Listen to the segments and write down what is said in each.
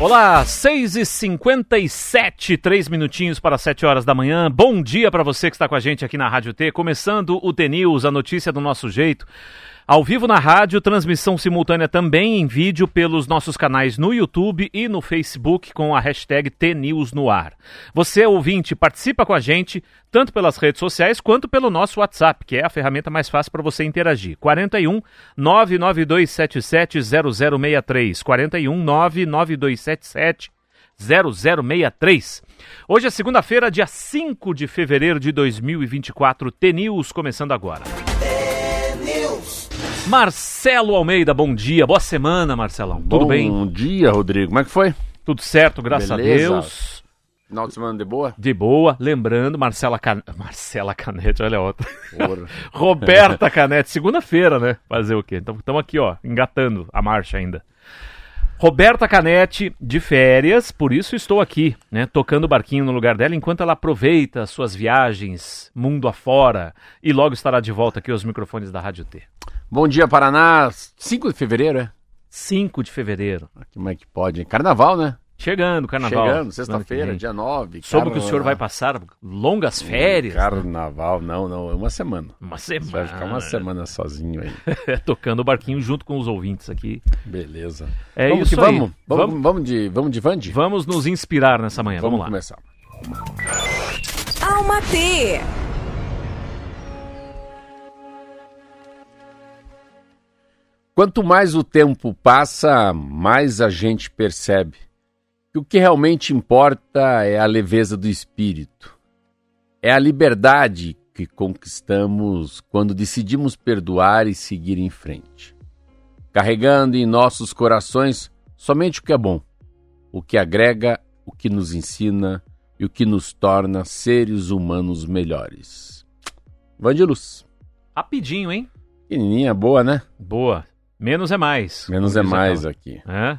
Olá, 6h57, 3 minutinhos para 7 horas da manhã. Bom dia para você que está com a gente aqui na Rádio T. Começando o T News, a notícia do nosso jeito. Ao vivo na rádio, transmissão simultânea também em vídeo pelos nossos canais no YouTube e no Facebook com a hashtag TNews no ar. Você, ouvinte, participa com a gente tanto pelas redes sociais quanto pelo nosso WhatsApp, que é a ferramenta mais fácil para você interagir. 41 99277 0063. 41 99277 0063. Hoje é segunda-feira, dia 5 de fevereiro de 2024. T-News começando agora. Marcelo Almeida, bom dia, boa semana, Marcelão. Tudo bom bem? Bom dia, Rodrigo. Como é que foi? Tudo certo, graças Beleza. a Deus. Final de semana de boa? De boa. Lembrando, Marcela, Can... Marcela Canete, olha a outra. Roberta Canete, segunda-feira, né? Fazer o quê? Então estamos aqui, ó, engatando a marcha ainda. Roberta Canete de férias, por isso estou aqui, né, tocando o barquinho no lugar dela enquanto ela aproveita suas viagens mundo afora e logo estará de volta aqui aos microfones da Rádio T. Bom dia, Paraná. 5 de fevereiro, é? 5 de fevereiro. Como é que pode? Carnaval, né? Chegando, carnaval. Chegando, sexta-feira, dia 9. Soube que o senhor vai passar longas férias. né? Carnaval, não, não, é uma semana. Uma Você semana. vai ficar uma semana sozinho aí. Tocando o barquinho junto com os ouvintes aqui. Beleza. É vamos isso que aí. vamos. Vamos, vamos. de, vamos de Vande? Vamos nos inspirar nessa manhã. Vamos, lá. começar. Alma T. Quanto mais o tempo passa, mais a gente percebe que o que realmente importa é a leveza do espírito. É a liberdade que conquistamos quando decidimos perdoar e seguir em frente. Carregando em nossos corações somente o que é bom, o que agrega, o que nos ensina e o que nos torna seres humanos melhores. Vandilus. Rapidinho, hein? Pequenininha, boa, né? Boa. Menos é mais. Menos é mais aqui. É?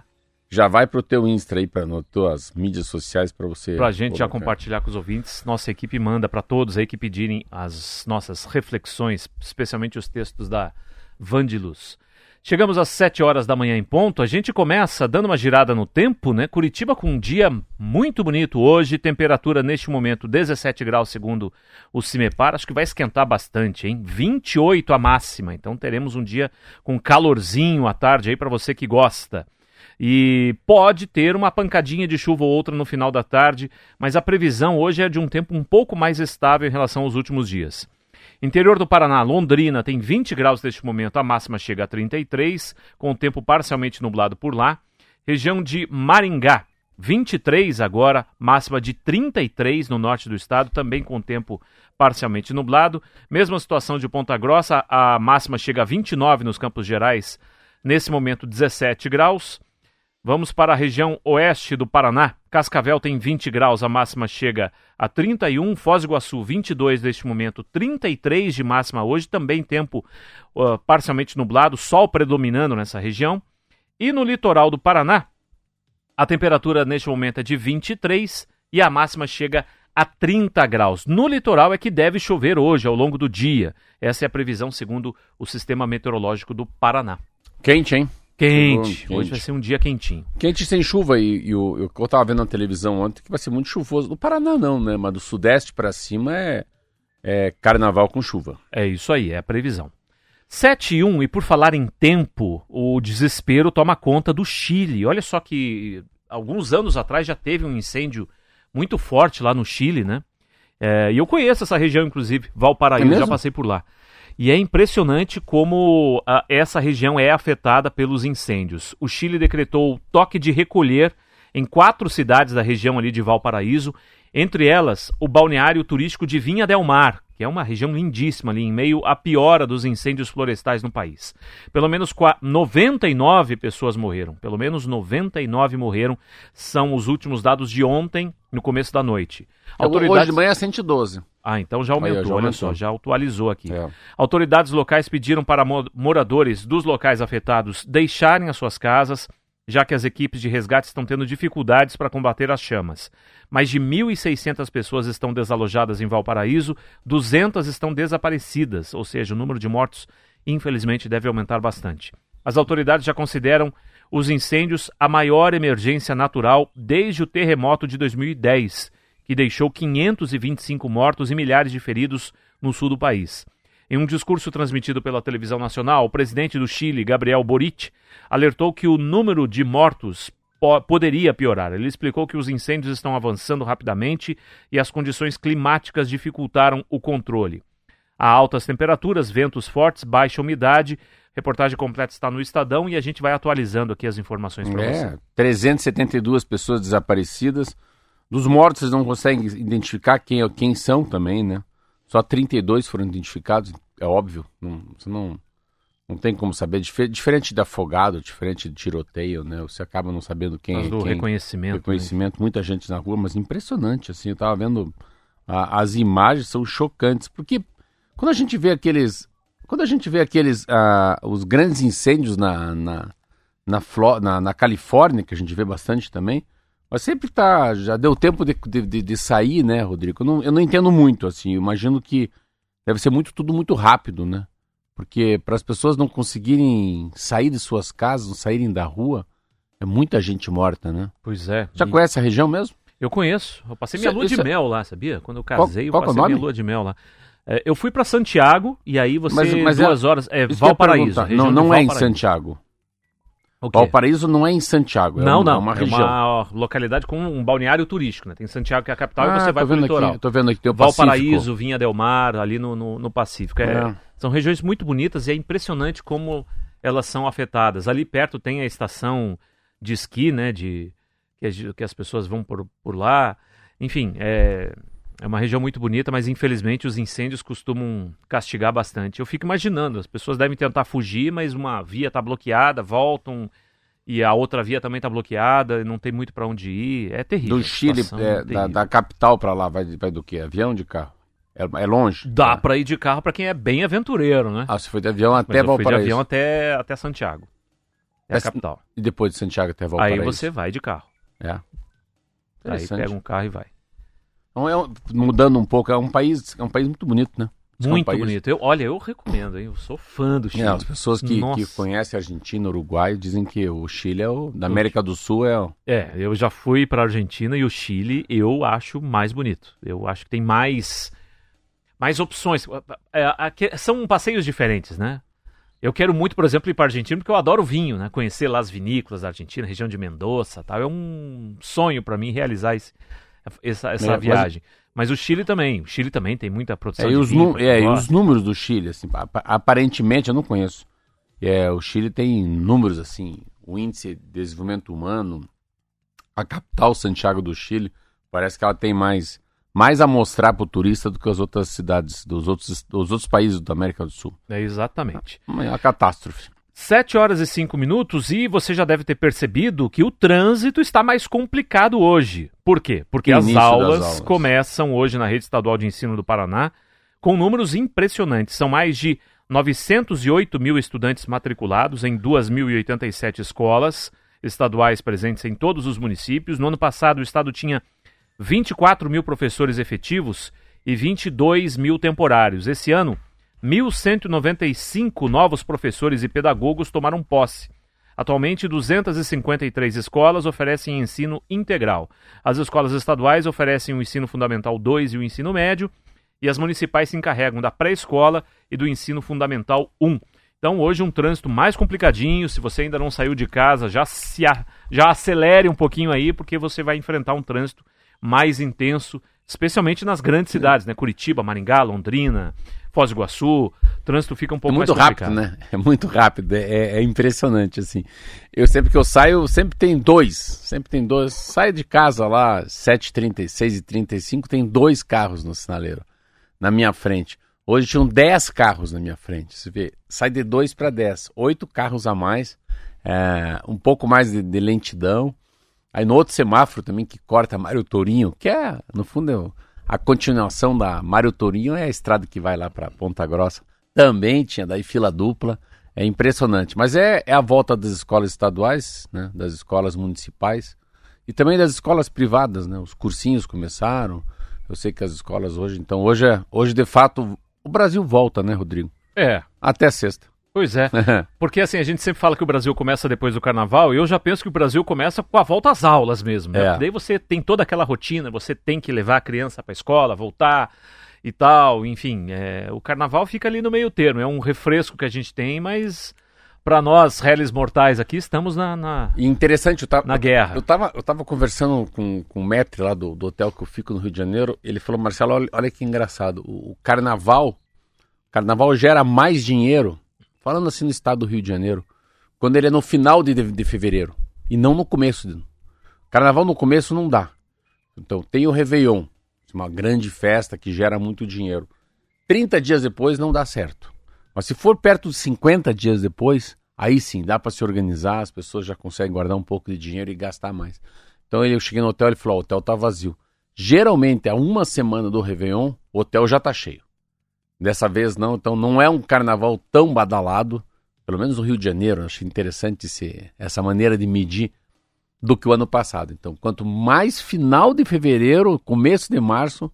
Já vai pro teu Insta aí, para tuas mídias sociais para você. Pra gente já colocar. compartilhar com os ouvintes, nossa equipe manda para todos aí que pedirem as nossas reflexões, especialmente os textos da Vandiluz. Chegamos às 7 horas da manhã em ponto. A gente começa dando uma girada no tempo, né? Curitiba com um dia muito bonito hoje, temperatura neste momento 17 graus segundo o Cimepar. Acho que vai esquentar bastante, hein? 28 a máxima. Então teremos um dia com calorzinho à tarde aí para você que gosta. E pode ter uma pancadinha de chuva ou outra no final da tarde, mas a previsão hoje é de um tempo um pouco mais estável em relação aos últimos dias. Interior do Paraná, Londrina tem 20 graus neste momento, a máxima chega a 33, com o tempo parcialmente nublado por lá. Região de Maringá, 23 agora, máxima de 33 no norte do estado, também com tempo parcialmente nublado. Mesma situação de Ponta Grossa, a máxima chega a 29 nos Campos Gerais, nesse momento 17 graus. Vamos para a região oeste do Paraná. Cascavel tem 20 graus, a máxima chega a 31. Foz do Iguaçu, 22 neste momento, 33 de máxima hoje. Também tempo uh, parcialmente nublado, sol predominando nessa região. E no litoral do Paraná, a temperatura neste momento é de 23 e a máxima chega a 30 graus. No litoral é que deve chover hoje, ao longo do dia. Essa é a previsão segundo o Sistema Meteorológico do Paraná. Quente, hein? Quente. Quente. Hoje vai ser um dia quentinho. Quente sem chuva e, e o, eu, eu tava vendo na televisão ontem que vai ser muito chuvoso. No Paraná não, né? Mas do sudeste para cima é, é carnaval com chuva. É isso aí, é a previsão. 7 e 1, e por falar em tempo, o desespero toma conta do Chile. Olha só que alguns anos atrás já teve um incêndio muito forte lá no Chile, né? É, e eu conheço essa região, inclusive, É Valparaíso, mesmo? já passei por lá. E é impressionante como ah, essa região é afetada pelos incêndios. O Chile decretou toque de recolher em quatro cidades da região ali de Valparaíso, entre elas o balneário turístico de Vinha del Mar, que é uma região lindíssima ali, em meio à piora dos incêndios florestais no país. Pelo menos qua- 99 pessoas morreram, pelo menos 99 morreram, são os últimos dados de ontem, no começo da noite. Hoje de manhã é 112. Ah, então já aumentou, Aí, já olha aumentou. só, já atualizou aqui. É. Autoridades locais pediram para mo- moradores dos locais afetados deixarem as suas casas, já que as equipes de resgate estão tendo dificuldades para combater as chamas. Mais de 1.600 pessoas estão desalojadas em Valparaíso, 200 estão desaparecidas, ou seja, o número de mortos, infelizmente, deve aumentar bastante. As autoridades já consideram os incêndios a maior emergência natural desde o terremoto de 2010, que deixou 525 mortos e milhares de feridos no sul do país. Em um discurso transmitido pela televisão nacional, o presidente do Chile, Gabriel Boric, alertou que o número de mortos po poderia piorar. Ele explicou que os incêndios estão avançando rapidamente e as condições climáticas dificultaram o controle. Há altas temperaturas, ventos fortes, baixa umidade. Reportagem completa está no Estadão e a gente vai atualizando aqui as informações para É, você. 372 pessoas desaparecidas. Dos mortos, vocês não conseguem identificar quem, quem são também, né? Só 32 foram identificados, é óbvio. Não, você não, não tem como saber. Difer- Diferente de afogado, diferente de tiroteio, né? Você acaba não sabendo quem Mas é do quem. reconhecimento. né? reconhecimento, muita gente na rua, mas impressionante, assim, eu tava vendo, a- as imagens são chocantes, porque quando a gente vê aqueles, quando a gente vê aqueles, ah, os grandes incêndios na, na, na, Fló- na, na Califórnia, que a gente vê bastante também, mas sempre tá, já deu tempo de, de, de- de sair, né, Rodrigo? Eu não, eu não entendo muito, assim, eu imagino que deve ser muito, tudo muito rápido, né? Porque para as pessoas não conseguirem sair de suas casas, não saírem da rua, é muita gente morta, né? Pois é. Já E- conhece a região mesmo? Eu conheço. Eu passei minha é- lua de isso é- mel lá, sabia? Quando eu Qual- casei, eu qual que é passei minha nome? lua de mel lá. É, eu fui para Santiago e aí você Mas- mas é- duas horas. É eu ia Valparaíso. Não, de não é em. Santiago. Valparaíso não é em Santiago. É Não, uma, não. É uma região. uma localidade com um balneário turístico, né? Tem Santiago que é a capital e Ah, você vai pro vendo litoral. aqui, tô vendo aqui tem o Valparaíso, Pacífico. Vinha Del Mar, ali no, no, no Pacífico. É- É. São regiões muito bonitas e é impressionante como elas são afetadas. Ali perto tem a estação de esqui, né? De, que, as- que as pessoas vão por, por lá. Enfim, é, é uma região muito bonita, mas infelizmente os incêndios costumam castigar bastante. Eu fico imaginando, as pessoas devem tentar fugir, mas uma via está bloqueada, voltam e a outra via também está bloqueada, e não tem muito para onde ir. É terrível. Do Chile, situação é, da, terrível. da capital pra lá, vai, vai do quê? Avião de carro? É, é longe? Dá É. para ir de carro para quem é bem aventureiro, né? Ah, você foi de avião até eu fui de Valparaíso. avião até, até Santiago. É a capital. E depois de Santiago até Valparaíso. Aí você vai de carro. É. Aí pega um carro e vai. Então, é mudando um pouco, é um país, é um país muito bonito, né? É Muito país- bonito. Eu, olha, eu recomendo, hein? Eu sou fã do Chile. É, as pessoas que, Nossa. que conhecem a Argentina, Uruguai, dizem que o Chile é o. Da América do Sul é o. É, eu já fui para Argentina e o Chile eu acho mais bonito. Eu acho que tem mais mais opções. É, aqui- são passeios diferentes, né? Eu quero muito, por exemplo, ir para Argentina porque eu adoro vinho, né? Conhecer lá as vinícolas da Argentina, região de Mendoza, tal. É um sonho para mim realizar esse- essa, essa É, mas- viagem. Mas o Chile também. O Chile também tem muita produção É, e, de os, vinho. é, e os números do Chile, assim, apa- aparentemente eu não conheço. É, o Chile tem números assim, o índice de desenvolvimento humano, a capital Santiago do Chile, parece que ela tem mais, mais a mostrar para o turista do que as outras cidades dos outros, dos outros países da América do Sul. É exatamente. É uma catástrofe. 7 horas e 5 minutos e você já deve ter percebido que o trânsito está mais complicado hoje. Por quê? Porque as aulas, aulas. começam hoje na Rede Estadual de Ensino do Paraná com números impressionantes. São mais de 908 mil estudantes matriculados em 2.087 escolas estaduais presentes em todos os municípios. No ano passado, o estado tinha 24 mil professores efetivos e 22 mil temporários. Esse ano, 1.195 novos professores e pedagogos tomaram posse. Atualmente, 253 escolas oferecem ensino integral. As escolas estaduais oferecem o ensino fundamental 2 e o ensino médio, e as municipais se encarregam da pré-escola e do ensino fundamental 1. Então, hoje, um trânsito mais complicadinho. Se você ainda não saiu de casa, já, se a- já acelere um pouquinho aí, porque você vai enfrentar um trânsito mais intenso, especialmente nas grandes cidades, né? Curitiba, Maringá, Londrina, Foz do Iguaçu. O trânsito fica um É pouco muito mais rápido, complicado. né? É muito rápido, é, é impressionante, assim. Eu sempre que eu saio, sempre tem dois, sempre tem dois. Saio de casa lá, 7h36 e 35 tem dois carros no sinaleiro, na minha frente. Hoje tinham 10 carros na minha frente, você vê, sai de 2 para 10, oito carros a mais, é, um pouco mais de, de lentidão. Aí no outro semáforo também que corta Mário Tourinho, que é, no fundo, é a continuação da Mário Tourinho é a estrada que vai lá para Ponta Grossa. Também tinha daí fila dupla. É impressionante. Mas é, é a volta das escolas estaduais, né, das escolas municipais e também das escolas privadas. Né, os cursinhos começaram. Eu sei que as escolas hoje. Então hoje, é, hoje de fato, o Brasil volta, né, Rodrigo? É, Até sexta. Pois é, porque assim, a gente sempre fala que o Brasil começa depois do carnaval, e eu já penso que o Brasil começa com a volta às aulas mesmo, né? É. Daí você tem toda aquela rotina, você tem que levar a criança para a escola, voltar e tal, enfim, é, o carnaval fica ali no meio termo, é um refresco que a gente tem, mas para nós, réis mortais aqui, estamos na, na, E interessante, eu tava, na guerra. eu tava, eu tava conversando com, com o Metre lá do, do hotel que eu fico no Rio de Janeiro. Ele falou, Marcelo, olha, olha que engraçado. O, o carnaval, carnaval gera mais dinheiro, falando assim no estado do Rio de Janeiro, quando ele é no final de, de fevereiro e não no começo. de- Carnaval no começo não dá. Então tem o Réveillon, uma grande festa que gera muito dinheiro. 30 dias depois não dá certo. Mas se for perto de 50 dias depois, aí sim, dá para se organizar, as pessoas já conseguem guardar um pouco de dinheiro e gastar mais. Então eu cheguei no hotel e ele falou: "Ó, o hotel tá vazio. Geralmente, a uma semana do Réveillon, o hotel já tá cheio. Dessa vez não, então não é um carnaval tão badalado, pelo menos no Rio de Janeiro. Achei interessante esse, essa maneira de medir do que o ano passado. Então, quanto mais final de fevereiro, começo de março,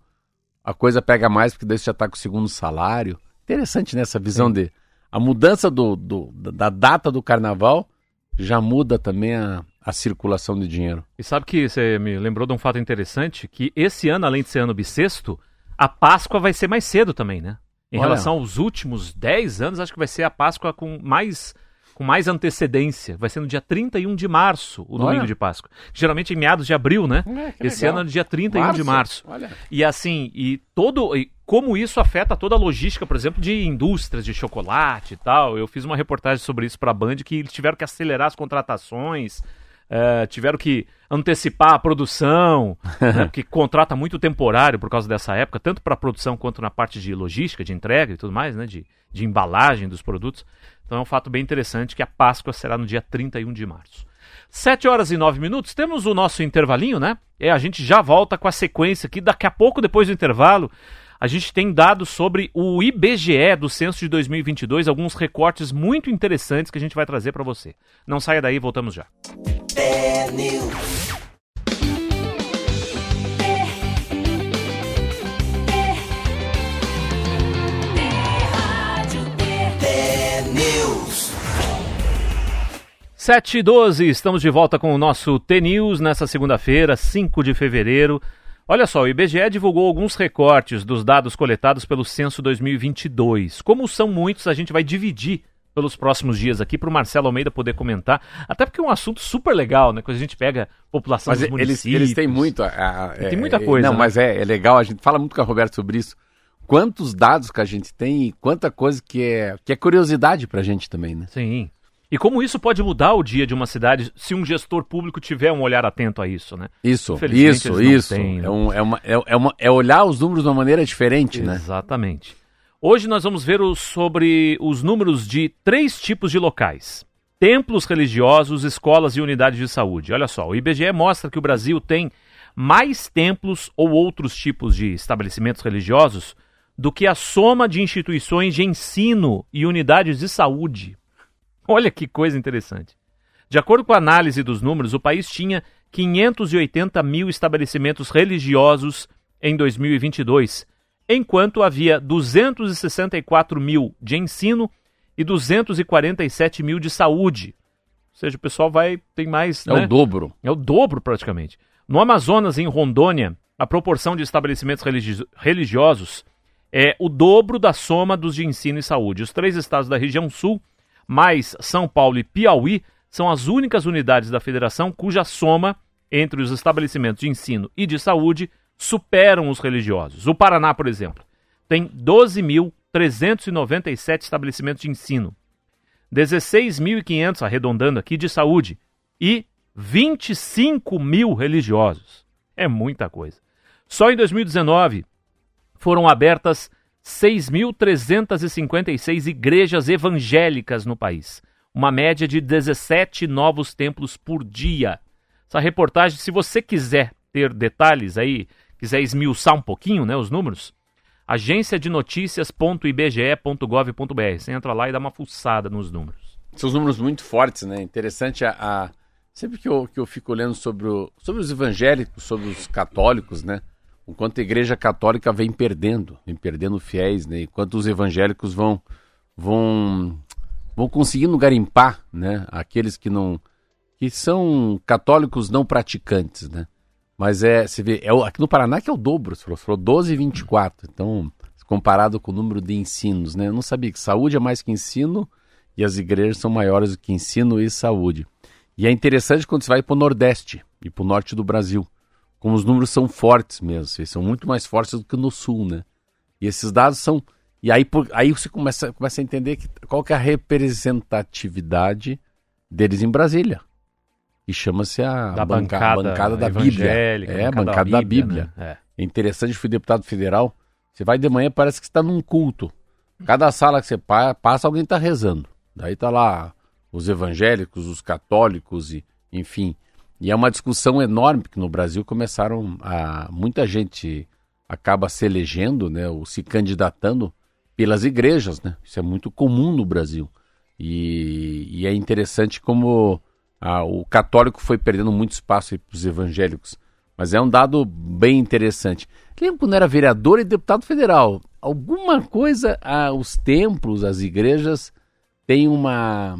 a coisa pega mais, porque daí você já está com o segundo salário. Interessante nessa visão de a mudança do, do- da data do carnaval já muda também a, a circulação de dinheiro. E sabe que você me lembrou de um fato interessante, que esse ano, além de ser ano bissexto, a Páscoa vai ser mais cedo também, né? Em Olha. relação aos últimos 10 anos, acho que vai ser a Páscoa com mais com mais antecedência. Vai ser no dia 31 de março, o Olha. domingo de Páscoa. Geralmente em meados de abril, né? Esse ano é no dia 31 de março. Olha. E assim, e todo. E como isso afeta toda a logística, por exemplo, de indústrias de chocolate e tal. Eu fiz uma reportagem sobre isso para a Band que eles tiveram que acelerar as contratações, eh, tiveram que antecipar a produção, né, porque contrata muito temporário por causa dessa época, tanto para a produção quanto na parte de logística, de entrega e tudo mais, né, de, de embalagem dos produtos. Então é um fato bem interessante que a Páscoa será no dia 31 de março. 7 horas e 9 minutos, temos o nosso intervalinho, né? É, a gente já volta com a sequência aqui. Daqui a pouco, depois do intervalo, a gente tem dados sobre o IBGE do censo de 2022, alguns recortes muito interessantes que a gente vai trazer para você. Não saia daí, voltamos já. Sete e 12, estamos de volta com o nosso T-News nessa segunda-feira, 5 de fevereiro. Olha só, o IBGE divulgou alguns recortes dos dados coletados pelo censo 2022. Como são muitos, a gente vai dividir pelos próximos dias aqui para o Marcelo Almeida poder comentar. Até porque é um assunto super legal, né? Quando a gente pega população Mas dos eles, municípios. eles têm muito. a- a- Tem é, muita é, coisa, Não, né? mas é, é legal, a gente fala muito com a Roberta sobre isso. Quantos dados que a gente tem e quanta coisa que é, que é curiosidade pra gente também, né? Sim. E como isso pode mudar o dia de uma cidade se um gestor público tiver um olhar atento a isso, né? Isso, isso, eles isso. têm, né? É, um- é uma- é- é uma- é olhar os números de uma maneira diferente, né? Exatamente. Hoje nós vamos ver o- sobre os números de três tipos de locais: templos religiosos, escolas e unidades de saúde. Olha só, o IBGE mostra que o Brasil tem mais templos ou outros tipos de estabelecimentos religiosos do que a soma de instituições de ensino e unidades de saúde. Olha que coisa interessante. De acordo com a análise dos números, o país tinha 580 mil estabelecimentos religiosos em 2022, enquanto havia 264 mil de ensino e 247 mil de saúde. Ou seja, o pessoal vai tem mais. É né? o dobro. É o dobro, praticamente. No Amazonas, em Rondônia, a proporção de estabelecimentos religi- religiosos é o dobro da soma dos de ensino e saúde. Os três estados da região sul, mais São Paulo e Piauí, são as únicas unidades da federação cuja soma entre os estabelecimentos de ensino e de saúde superam os religiosos. O Paraná, por exemplo, tem 12.397 estabelecimentos de ensino, 16.500, arredondando aqui, de saúde e 25 mil religiosos. É muita coisa. Só em 2019 foram abertas 6.356 igrejas evangélicas no país, uma média de 17 novos templos por dia. Essa reportagem, se você quiser ter detalhes aí, quiser esmiuçar um pouquinho, né, os números, agência de notícias.ibge.gov.br. Você entra lá e dá uma fuçada nos números. São os números muito fortes, né? Interessante a. a- Sempre que eu, que eu fico olhando sobre, o- sobre os evangélicos, sobre os católicos, né? O quanto a igreja católica vem perdendo, vem perdendo fiéis, né? Enquanto os evangélicos vão, vão vão conseguindo garimpar, né? Aqueles que não que são católicos não praticantes, né? Mas é, você vê, é, aqui no Paraná que é o dobro, você falou, você falou 12 e 24. Então, comparado com o número de ensinos, né? Eu não sabia que saúde é mais que ensino e as igrejas são maiores do que ensino e saúde. E é interessante quando você vai para o Nordeste e para o Norte do Brasil, como os números são fortes mesmo, são muito mais fortes do que no Sul, né? E esses dados são... E aí, por... aí você começa, começa a entender que, qual que é a representatividade deles em Brasília. E chama-se a da banca, bancada, bancada da Bíblia. É, bancada, bancada da Bíblia. Da Bíblia. Né? É. é interessante, fui deputado federal, você vai de manhã, parece que está num culto. Cada sala que você passa, alguém está rezando. Daí tá lá os evangélicos, os católicos, e, enfim. E é uma discussão enorme, porque no Brasil começaram a. Muita gente acaba se elegendo, né, ou se candidatando pelas igrejas, né? Isso é muito comum no Brasil. E, e é interessante como a, o católico foi perdendo muito espaço para os evangélicos. Mas é um dado bem interessante. Lembro quando era vereador e deputado federal. Alguma coisa, ah, os templos, as igrejas têm uma.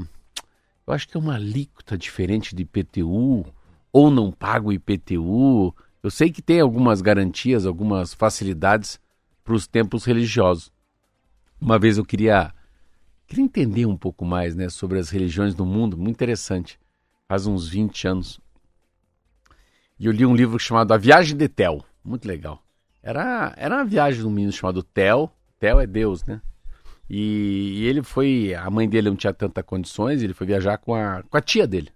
Eu acho que é uma alíquota diferente de IPTU, ou não paga o IPTU. Eu sei que tem algumas garantias, algumas facilidades para os templos religiosos. Uma vez eu queria, queria entender um pouco mais né, sobre as religiões do mundo, muito interessante. Faz uns 20 anos. E eu li um livro chamado A Viagem de Tel, muito legal. Era, era uma viagem de um menino chamado Tel, Tel é Deus, né? E, e, ele foi, a mãe dele não tinha tanta condições, ele foi viajar com a, com a tia dele.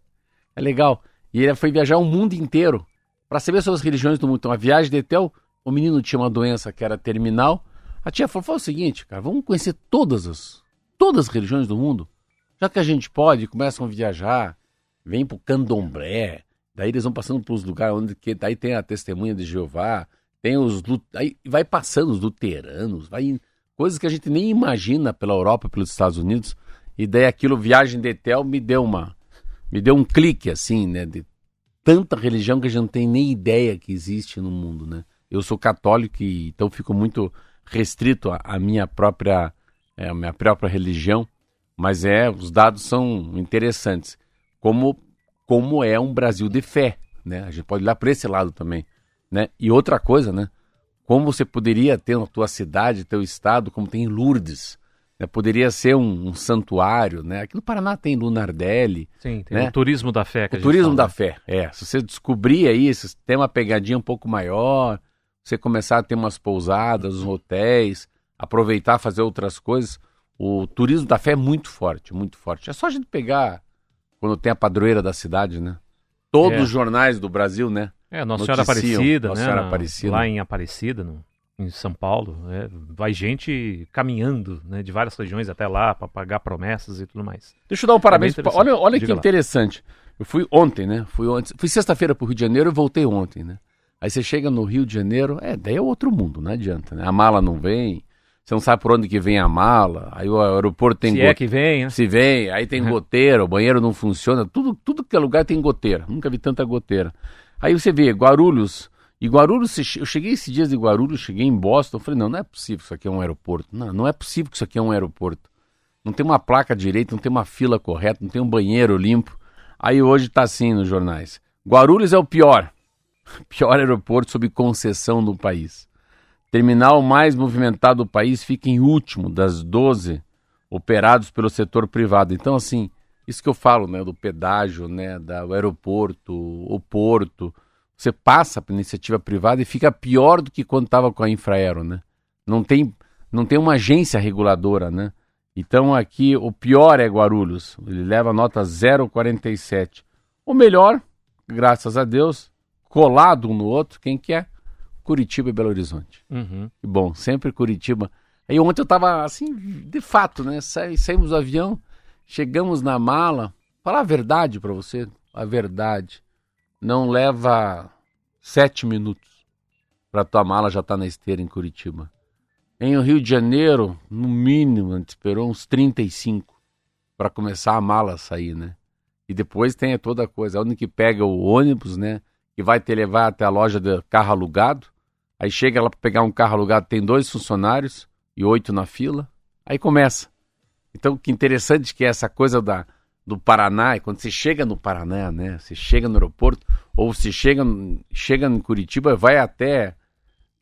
É legal. E ele foi viajar o mundo inteiro para saber sobre as religiões do mundo. Então, a viagem de Tel, o menino tinha uma doença que era terminal. A tia falou, o seguinte, cara, vamos conhecer todas as, todas as religiões do mundo. Já que a gente pode, começam a viajar, vem pro candomblé, Daí eles vão passando pelos lugares onde que daí tem a testemunha de Jeová, tem os aí vai passando os luteranos, vai coisas que a gente nem imagina pela Europa, pelos Estados Unidos. E daí aquilo viagem de Etel me deu uma me deu um clique assim, né, de tanta religião que a gente não tem nem ideia que existe no mundo, né? Eu sou católico e então fico muito restrito à minha própria é, minha própria religião, mas é os dados são interessantes. Como como é um Brasil de fé, né? A gente pode olhar para esse lado também, né? E outra coisa, né? Como você poderia ter na tua cidade, teu estado, como tem Lourdes, né? Poderia ser um, um, santuário, né? Aqui no Paraná tem Lunardelli. Sim, tem né? o turismo da fé. o turismo fala, da fé, é. Se você descobrir aí, se tem uma pegadinha um pouco maior, você começar a ter umas pousadas, uns hotéis, aproveitar, fazer outras coisas, o turismo da fé é muito forte, muito forte. É só a gente pegar quando tem a padroeira da cidade, né? Todos é. os jornais do Brasil, né? É, Nossa Senhora Aparecida, Nossa né? Senhora Aparecida. Lá em Aparecida, no, em São Paulo, é, vai gente caminhando, né, de várias regiões até lá para pagar promessas e tudo mais. Deixa eu dar um parabéns. É olha, olha que lá. interessante. Eu fui ontem, né? Fui ontem, fui sexta-feira para o Rio de Janeiro e voltei ontem, né? Aí você chega no Rio de Janeiro, é, daí é outro mundo, não adianta, né? A mala não vem, você não sabe por onde que vem a mala, aí o aeroporto tem Se é que vem, né? Se vem, aí tem goteira, o banheiro não funciona, tudo, tudo que é lugar tem goteira. Nunca vi tanta goteira. Aí você vê Guarulhos, e Guarulhos, eu cheguei esses dias de Guarulhos, cheguei em Boston, falei, não, não é possível que isso aqui é um aeroporto. Não, não é possível que isso aqui é um aeroporto. Não tem uma placa direita, não tem uma fila correta, não tem um banheiro limpo. Aí hoje tá assim nos jornais. Guarulhos é o pior. Pior aeroporto sob concessão no país. Terminal mais movimentado do país fica em último das 12 operados pelo setor privado. Então, assim, isso que eu falo, né, do pedágio, né, do aeroporto, o porto, você passa para iniciativa privada e fica pior do que quando estava com a Infraero, né? Não tem, não tem uma agência reguladora, né? Então aqui o pior é Guarulhos, ele leva nota 0,47. O melhor, graças a Deus, colado um no outro, quem quer? É? Curitiba e Belo Horizonte. Uhum. E bom, sempre Curitiba. Aí ontem eu tava assim, de fato, né? Sa saímos do avião, chegamos na mala. Falar a verdade para você, a verdade. Não leva sete minutos para tua mala já estar tá na esteira em Curitiba. Em Rio de Janeiro, no mínimo, a gente esperou uns 35 para começar a mala a sair, né? E depois tem toda a coisa, onde que pega o ônibus, né? Que vai te levar até a loja de carro alugado. Aí chega lá para pegar um carro alugado, tem dois funcionários e oito na fila. Aí começa. Então, que interessante que é essa coisa da, do Paraná, e quando você chega no Paraná, né? Você chega no aeroporto, ou você chega, chega em Curitiba, vai até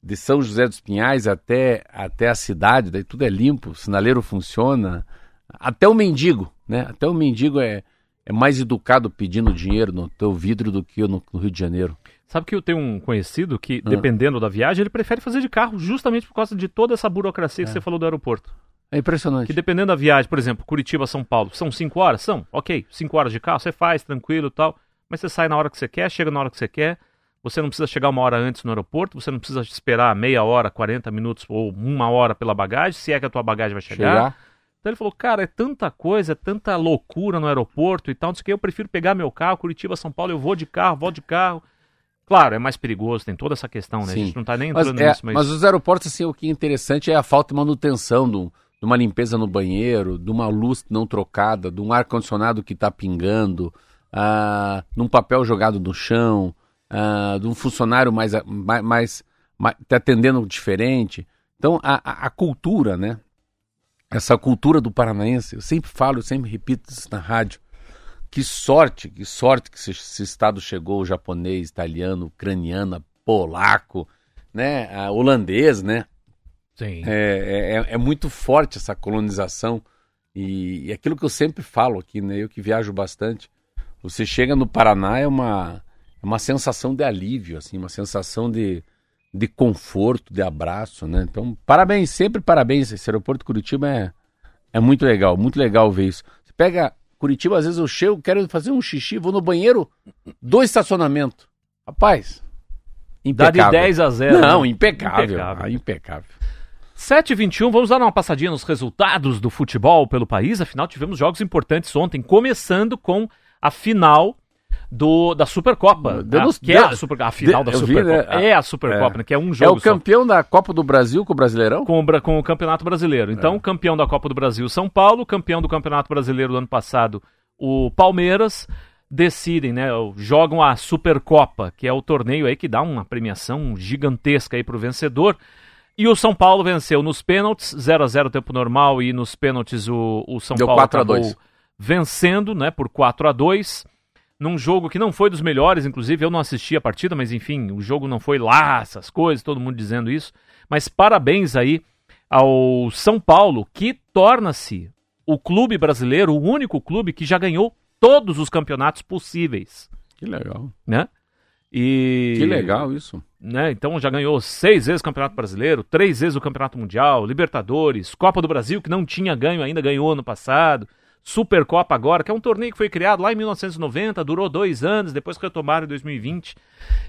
de São José dos Pinhais até, até a cidade, daí tudo é limpo, o sinaleiro funciona, até o mendigo, né? Até o mendigo é, é mais educado pedindo dinheiro no teu vidro do que no, no Rio de Janeiro. Sabe que eu tenho um conhecido que, ah. dependendo da viagem, ele prefere fazer de carro justamente por causa de toda essa burocracia é. que você falou do aeroporto. É impressionante. Que dependendo da viagem, por exemplo, Curitiba-São Paulo, são cinco horas? São, ok. Cinco horas de carro, você faz, tranquilo e tal. Mas você sai na hora que você quer, chega na hora que você quer. Você não precisa chegar uma hora antes no aeroporto, você não precisa esperar meia hora, 40 minutos ou uma hora pela bagagem, se é que a tua bagagem vai chegar. chegar. Então ele falou, cara, é tanta coisa, é tanta loucura no aeroporto e tal, não sei o que, eu prefiro pegar meu carro, Curitiba, São Paulo, eu vou de carro, volto de carro. Claro, é mais perigoso, tem toda essa questão, né? Sim. A gente não tá nem entrando mas, é, nisso, mas... mas... os aeroportos, assim, o que é interessante é a falta de manutenção do, de uma limpeza no banheiro, de uma luz não trocada, de um ar-condicionado que está pingando, uh, de um papel jogado no chão, uh, de um funcionário mais, mais, mais, mais te atendendo diferente. Então, a, a, a, cultura, né? Essa cultura do paranaense, eu sempre falo, eu sempre repito isso na rádio, que sorte, que sorte que esse, estado chegou, japonês, italiano, ucraniano, polaco, né, a holandês, né? Sim. É, é, é, muito forte essa colonização e, e, aquilo que eu sempre falo aqui, né, eu que viajo bastante, você chega no Paraná é uma é uma sensação de alívio, assim, uma sensação de, de conforto, de abraço, né? Então, parabéns, sempre parabéns. Esse aeroporto de Curitiba é, é muito legal, muito legal ver isso. Você pega Curitiba, às vezes eu chego, quero fazer um xixi, vou no banheiro, do estacionamento. Rapaz, impecável. Dá de 10 a 0. Não, né? impecável. Impecável. Ah, impecável. 7h21, vamos dar uma passadinha nos resultados do futebol pelo país. Afinal, tivemos jogos importantes ontem, começando com a final do, da Supercopa. Né? que é a, super, a final da Supercopa. Né? É a Supercopa, é. né? que é um jogo. É o campeão só. da Copa do Brasil com o Brasileirão? Com, com o Campeonato Brasileiro. Então, é. campeão da Copa do Brasil, São Paulo, campeão do Campeonato Brasileiro do ano passado, o Palmeiras. Decidem, né? Jogam a Supercopa, que é o torneio aí que dá uma premiação gigantesca aí pro vencedor. E o São Paulo venceu nos pênaltis, 0 a 0 tempo normal, e nos pênaltis o, o São Deu Paulo 4 acabou a 2. vencendo, né, por 4 a 2 num jogo que não foi dos melhores, inclusive eu não assisti a partida, mas enfim, o jogo não foi lá, essas coisas, todo mundo dizendo isso. Mas parabéns aí ao São Paulo, que torna-se o clube brasileiro, o único clube que já ganhou todos os campeonatos possíveis. Que legal. Né? E, que legal isso. Né? Então já ganhou seis vezes o Campeonato Brasileiro, três vezes o Campeonato Mundial, Libertadores, Copa do Brasil, que não tinha ganho ainda, ganhou ano passado. Supercopa agora, que é um torneio que foi criado lá em 1990, durou dois anos, depois retomaram em 2020.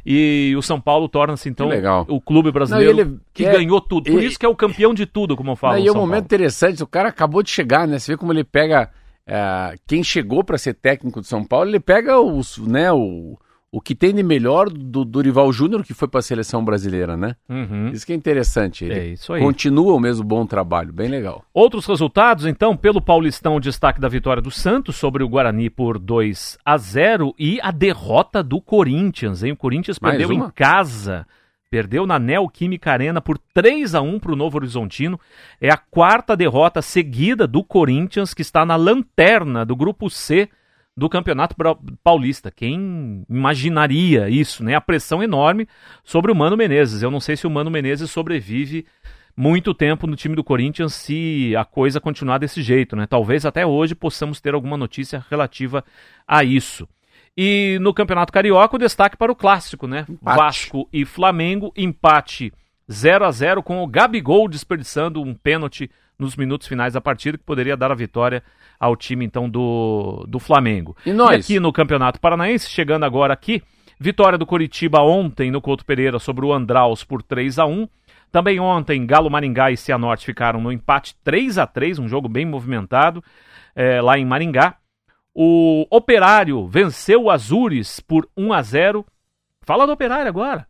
E o São Paulo torna-se então o clube brasileiro Não, que é, ganhou tudo. Por ele, isso que é o campeão de tudo, como eu falo. Não, e é um momento Paulo. interessante, o cara acabou de chegar, né? Você vê como ele pega. É, quem chegou para ser técnico de São Paulo, ele pega os, né, o, o que tem de melhor do Dorival Júnior, que foi para a seleção brasileira, né? Uhum. Isso que é interessante. Ele é isso aí. Continua o mesmo bom trabalho, bem legal. Outros resultados, então, pelo Paulistão, o destaque da vitória do Santos sobre o Guarani por 2 a 0 e a derrota do Corinthians, hein? O Corinthians Mais perdeu uma? em casa. Perdeu na Neoquímica Arena por 3 a 1 para o Novo Horizontino. É a quarta derrota seguida do Corinthians, que está na lanterna do grupo C do Campeonato Paulista. Quem imaginaria isso, né? A pressão enorme sobre o Mano Menezes. Eu não sei se o Mano Menezes sobrevive muito tempo no time do Corinthians se a coisa continuar desse jeito, né? Talvez até hoje possamos ter alguma notícia relativa a isso. E no Campeonato Carioca, o destaque para o clássico, né? Empate. Vasco e Flamengo, empate 0 a 0 com o Gabigol desperdiçando um pênalti nos minutos finais da partida que poderia dar a vitória ao time então do, do Flamengo. E nós? E aqui no Campeonato Paranaense, chegando agora aqui, vitória do Curitiba ontem no Couto Pereira sobre o Andraus por 3 a 1 Também ontem, Galo Maringá e Cianorte ficaram no empate 3 a 3 um jogo bem movimentado é, lá em Maringá. O Operário venceu o Azures por 1 a 0 Fala do Operário agora.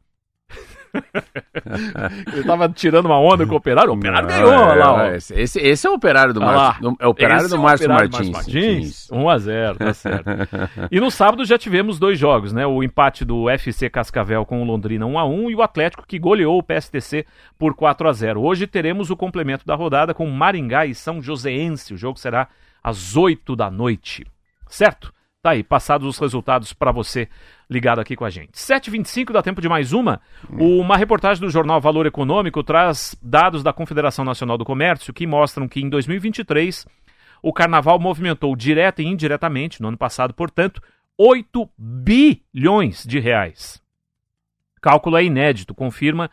Ele tava tirando uma onda com o operário. O operário ganhou, é, lá, ó. Esse, esse é o operário do Márcio. É o operário esse do Márcio é Martins. Martins. 1x0, tá certo. e no sábado já tivemos dois jogos, né? O empate do FC Cascavel com o Londrina 1x1 e o Atlético que goleou o PSTC por 4x0. Hoje teremos o complemento da rodada com Maringá e São Joséense. O jogo será às 8 da noite. Certo? Tá aí, passados os resultados para você ligado aqui com a gente. 7h25, dá tempo de mais uma. Uma reportagem do jornal Valor Econômico traz dados da Confederação Nacional do Comércio que mostram que em 2023 o carnaval movimentou direta e indiretamente, no ano passado, portanto, 8 bilhões de reais. Cálculo é inédito, confirma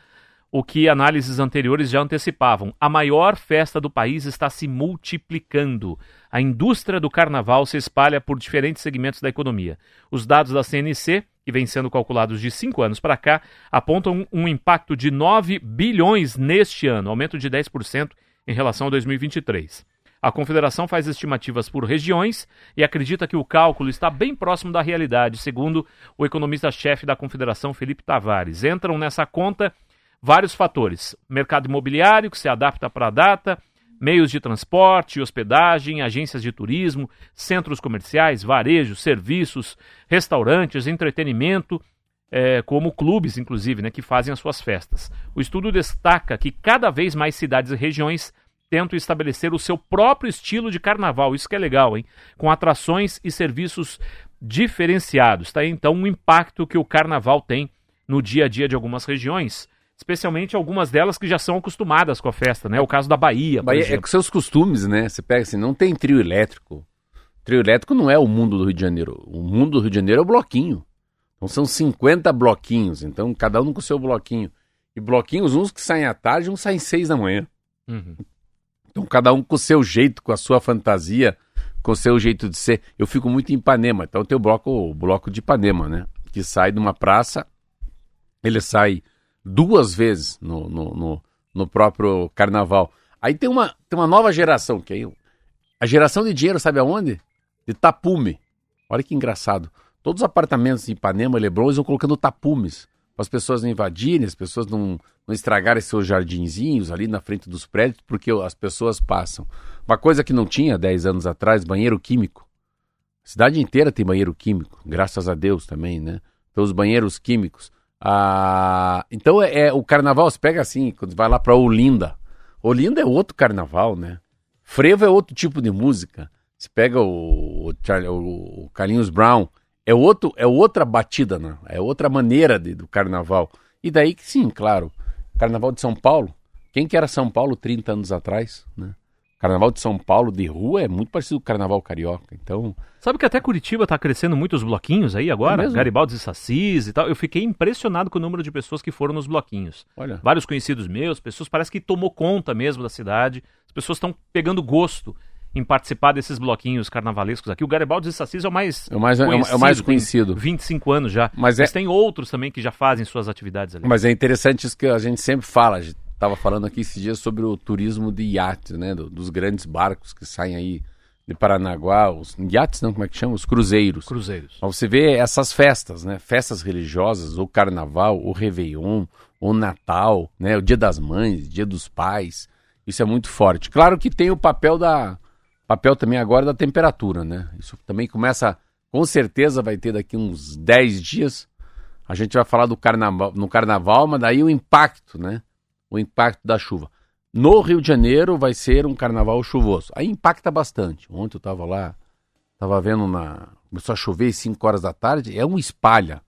o que análises anteriores já antecipavam. A maior festa do país está se multiplicando. A indústria do carnaval se espalha por diferentes segmentos da economia. Os dados da CNC, que vêm sendo calculados de cinco anos para cá, apontam um impacto de 9 bilhões neste ano, aumento de 10% em relação a 2023. A confederação faz estimativas por regiões e acredita que o cálculo está bem próximo da realidade, segundo o economista-chefe da confederação, Felipe Tavares. Entram nessa conta vários fatores: mercado imobiliário, que se adapta para a data, meios de transporte, hospedagem, agências de turismo, centros comerciais, varejo, serviços, restaurantes, entretenimento, é, como clubes, inclusive, né, que fazem as suas festas. O estudo destaca que cada vez mais cidades e regiões tentam estabelecer o seu próprio estilo de carnaval, isso que é legal, hein? Com atrações e serviços diferenciados. Tá? Então, o um impacto que o carnaval tem no dia a dia de algumas regiões especialmente algumas delas que já são acostumadas com a festa, né? O caso da Bahia. Bahia é com seus costumes, né? Você pega assim, não tem trio elétrico. Trio elétrico não é o mundo do Rio de Janeiro. O mundo do Rio de Janeiro é o bloquinho. Então são 50 bloquinhos. Então cada um com o seu bloquinho. E bloquinhos, uns que saem à tarde, uns saem seis da manhã. Uhum. Então cada um com o seu jeito, com a sua fantasia, com o seu jeito de ser. Eu fico muito em Ipanema. Então tem o bloco, o bloco de Ipanema, né? Que sai de uma praça, ele sai duas vezes no, no, no, no, próprio carnaval. Aí tem uma, tem uma nova geração, que é a geração de dinheiro, sabe aonde? De tapume. Olha que engraçado. Todos os apartamentos de Ipanema, Leblon, eles vão colocando tapumes. Para as pessoas não invadirem, as pessoas não, não estragarem seus jardinzinhos ali na frente dos prédios, porque as pessoas passam. Uma coisa que não tinha 10 anos atrás, banheiro químico. A cidade inteira tem banheiro químico, graças a Deus também, né? Então os banheiros químicos. Ah, então é, é, o carnaval, você pega assim, quando vai lá para Olinda. Olinda é outro carnaval, né? Frevo é outro tipo de música. Você pega o, o, o Carlinhos Brown, é, outro, é outra batida, né? é outra maneira de, do carnaval. E daí que sim, claro, Carnaval de São Paulo. Quem que era São Paulo 30 anos atrás, né? Carnaval de São Paulo de rua é muito parecido com o Carnaval Carioca, então... Sabe que até Curitiba está crescendo muito os bloquinhos aí agora? É Garibaldi e Sassis e tal. Eu fiquei impressionado com o número de pessoas que foram nos bloquinhos. Olha. Vários conhecidos meus, pessoas parece que tomou conta mesmo da cidade. As pessoas estão pegando gosto em participar desses bloquinhos carnavalescos aqui. O Garibaldi e Sassis é o mais é o mais, conhecido, é o mais conhecido. 25 anos já. Mas, é... Mas tem outros também que já fazem suas atividades ali. Mas é interessante isso que a gente sempre fala estava falando aqui esses dias sobre o turismo de iates, né? Do, dos grandes barcos que saem aí de Paranaguá, os iates, não, como é que chama? Os cruzeiros. Cruzeiros. Então, você vê essas festas, né? Festas religiosas, o carnaval, o Réveillon, o Natal, né? O Dia das Mães, Dia dos Pais. Isso é muito forte. Claro que tem o papel da papel também agora da temperatura, né? Isso também começa, com certeza vai ter daqui uns 10 dias. A gente vai falar do carnaval, no carnaval, mas daí o impacto, né? O impacto da chuva. No Rio de Janeiro vai ser um carnaval chuvoso. Aí impacta bastante. Ontem eu estava lá, estava vendo na. Começou a chover às 5 horas da tarde, é um espalha.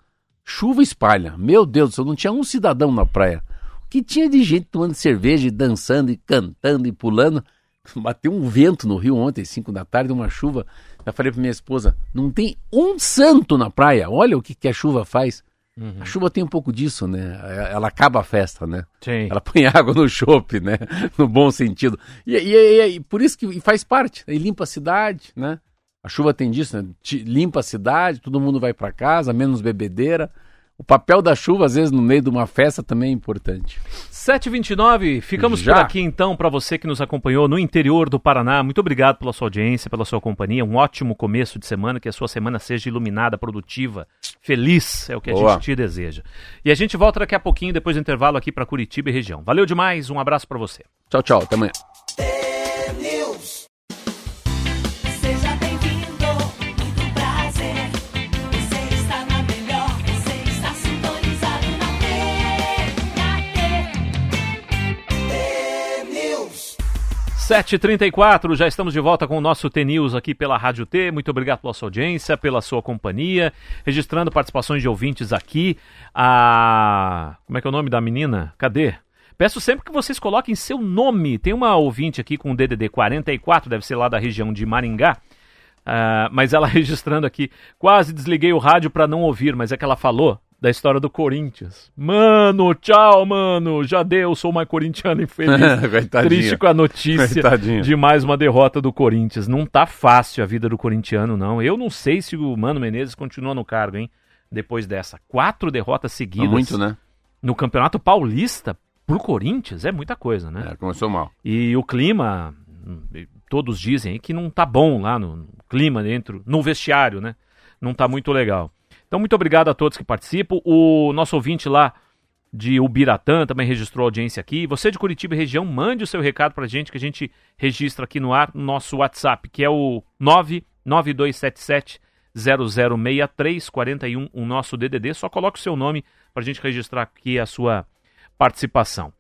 Chuva espalha. Meu Deus do céu, não tinha um cidadão na praia. O que tinha de gente tomando cerveja e dançando e cantando e pulando. Bateu um vento no Rio ontem, 5 da tarde, uma chuva. Eu falei para minha esposa: não tem um santo na praia. Olha o que, que a chuva faz. Uhum. A chuva tem um pouco disso, né? Ela acaba a festa, né? Sim. Ela põe água no chope, né? No bom sentido. E, e, e, por isso que faz parte. E limpa a cidade, né? A chuva tem disso, né? Limpa a cidade, todo mundo vai para casa, menos bebedeira. O papel da chuva, às vezes, no meio de uma festa também é importante. 7h29, ficamos Já? por aqui então para você que nos acompanhou no interior do Paraná. Muito obrigado pela sua audiência, pela sua companhia. Um ótimo começo de semana, que a sua semana seja iluminada, produtiva, feliz, é o que Boa. a gente te deseja. E a gente volta daqui a pouquinho, depois do intervalo, aqui para Curitiba e região. Valeu demais, um abraço para você. Tchau, tchau, até amanhã. Sete trinta e quatro, já estamos de volta com o nosso T-News aqui pela Rádio T. Muito obrigado pela sua audiência, pela sua companhia, registrando participações de ouvintes aqui. A como é que é o nome da menina? Cadê? Peço sempre que vocês coloquem seu nome. Tem uma ouvinte aqui com DDD 44, deve ser lá da região de Maringá. Uh, mas ela registrando aqui, quase desliguei o rádio para não ouvir, mas é que ela falou da história do Corinthians. Mano, tchau, mano. Já deu, sou mais corintiano infeliz. Triste com a notícia Coitadinho. de mais uma derrota do Corinthians. Não tá fácil a vida do corintiano, não. Eu não sei se o Mano Menezes continua no cargo, hein? Depois dessa. Quatro derrotas seguidas. muito, né? No Campeonato Paulista, pro Corinthians, é muita coisa, né? É, começou mal. E o clima, todos dizem que não tá bom lá no, no clima dentro, no vestiário, né? Não tá muito legal. Então, muito obrigado a todos que participam. O nosso ouvinte lá de Ubiratã também registrou audiência aqui. Você de Curitiba e região, mande o seu recado para gente que a gente registra aqui no ar no nosso WhatsApp, que é o 99277 006341, o nosso DDD. Só coloque o seu nome para a gente registrar aqui a sua participação.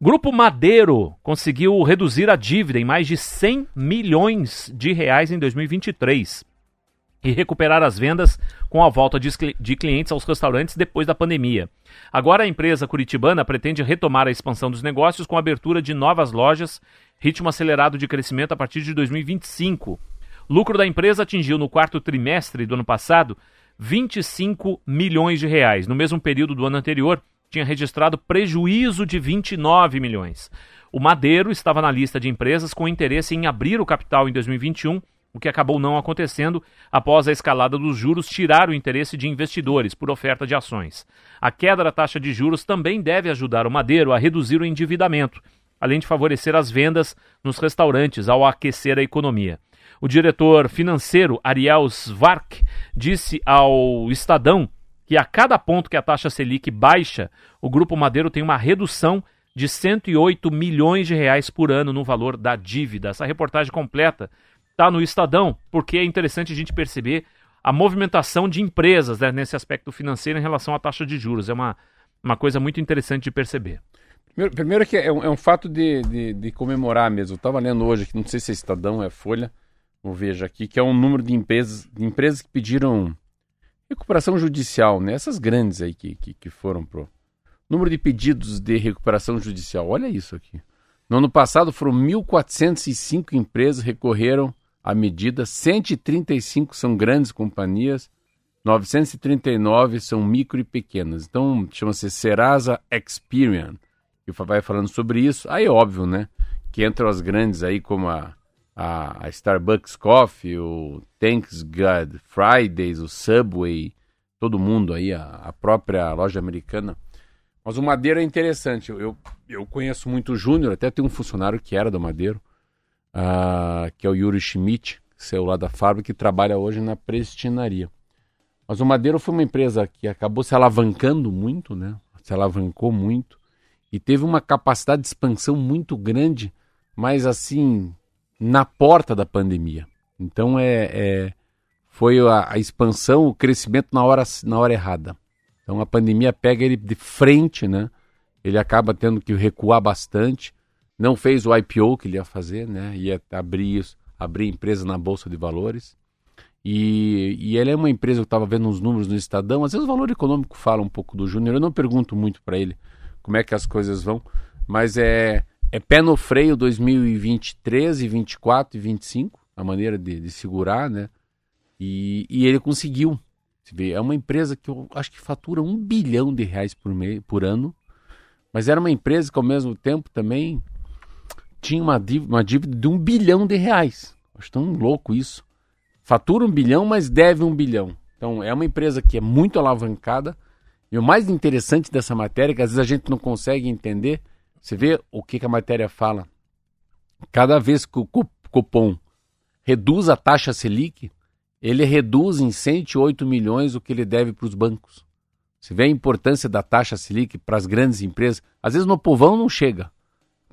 Grupo Madeiro conseguiu reduzir a dívida em mais de 100 milhões de reais em 2023 e recuperar as vendas com a volta de clientes aos restaurantes depois da pandemia. Agora a empresa curitibana pretende retomar a expansão dos negócios com a abertura de novas lojas, ritmo acelerado de crescimento a partir de 2025. Lucro da empresa atingiu no quarto trimestre do ano passado 25 milhões de reais. No mesmo período do ano anterior, tinha registrado prejuízo de 29 milhões. O Madeiro estava na lista de empresas com interesse em abrir o capital em 2021 o que acabou não acontecendo após a escalada dos juros tirar o interesse de investidores por oferta de ações. A queda da taxa de juros também deve ajudar o Madeiro a reduzir o endividamento, além de favorecer as vendas nos restaurantes ao aquecer a economia. O diretor financeiro Ariel Svark disse ao Estadão que a cada ponto que a taxa Selic baixa, o Grupo Madeiro tem uma redução de 108 milhões de reais por ano no valor da dívida. Essa reportagem completa está no Estadão, porque é interessante a gente perceber a movimentação de empresas né, nesse aspecto financeiro em relação à taxa de juros. É uma, uma coisa muito interessante de perceber. Primeiro, primeiro que é um, é um fato de, de, de, comemorar mesmo. Eu estava lendo hoje, aqui, não sei se é Estadão, é Folha, vou veja aqui, que é um número de empresas, de empresas que pediram recuperação judicial, né? Essas grandes aí que, que, que foram pro... Número de pedidos de recuperação judicial, olha isso aqui. No ano passado foram 1.405 empresas recorreram a medida, 135 são grandes companhias, 939 são micro e pequenas. Então, chama-se Serasa Experian, que vai falando sobre isso. Aí é óbvio, né? Que entram as grandes aí, como a, a, a Starbucks Coffee, o Thanks God Fridays, o Subway, todo mundo aí, a, a própria loja americana. Mas o Madeiro é interessante. Eu, eu conheço muito o Júnior, até tem um funcionário que era do Madeiro uh, que é o Yuri Schmidt, saiu lá da fábrica, que trabalha hoje na prestinaria. Mas o Madeiro foi uma empresa que acabou se alavancando muito, né? Se alavancou muito e teve uma capacidade de expansão muito grande, mas assim, na porta da pandemia. Então é, é foi a, a, expansão, o crescimento na hora, na hora errada. Então a pandemia pega ele de frente, né? Ele acaba tendo que recuar bastante não fez o IPO que ele ia fazer, né? Ia abrir isso, abrir empresa na bolsa de valores. E, e ele é uma empresa que estava vendo uns números no Estadão. Às vezes o valor econômico fala um pouco do Júnior. Eu não pergunto muito para ele como é que as coisas vão, mas é, é pé no freio 2023 e 24 e 25, a maneira de, de segurar, né? E, e ele conseguiu. É uma empresa que eu acho que fatura um bilhão de reais por, mês, por ano, mas era uma empresa que ao mesmo tempo também tinha uma dívida, uma dívida de um bilhão de reais. Acho tão louco isso. Fatura um bilhão, mas deve um bilhão. Então é uma empresa que é muito alavancada E o mais interessante dessa matéria, que às vezes a gente não consegue entender, você vê o que, que a matéria fala. Cada vez que o cupom reduz a taxa Selic, ele reduz em 108 milhões o que ele deve para os bancos. Você vê a importância da taxa Selic para as grandes empresas. Às vezes no povão não chega,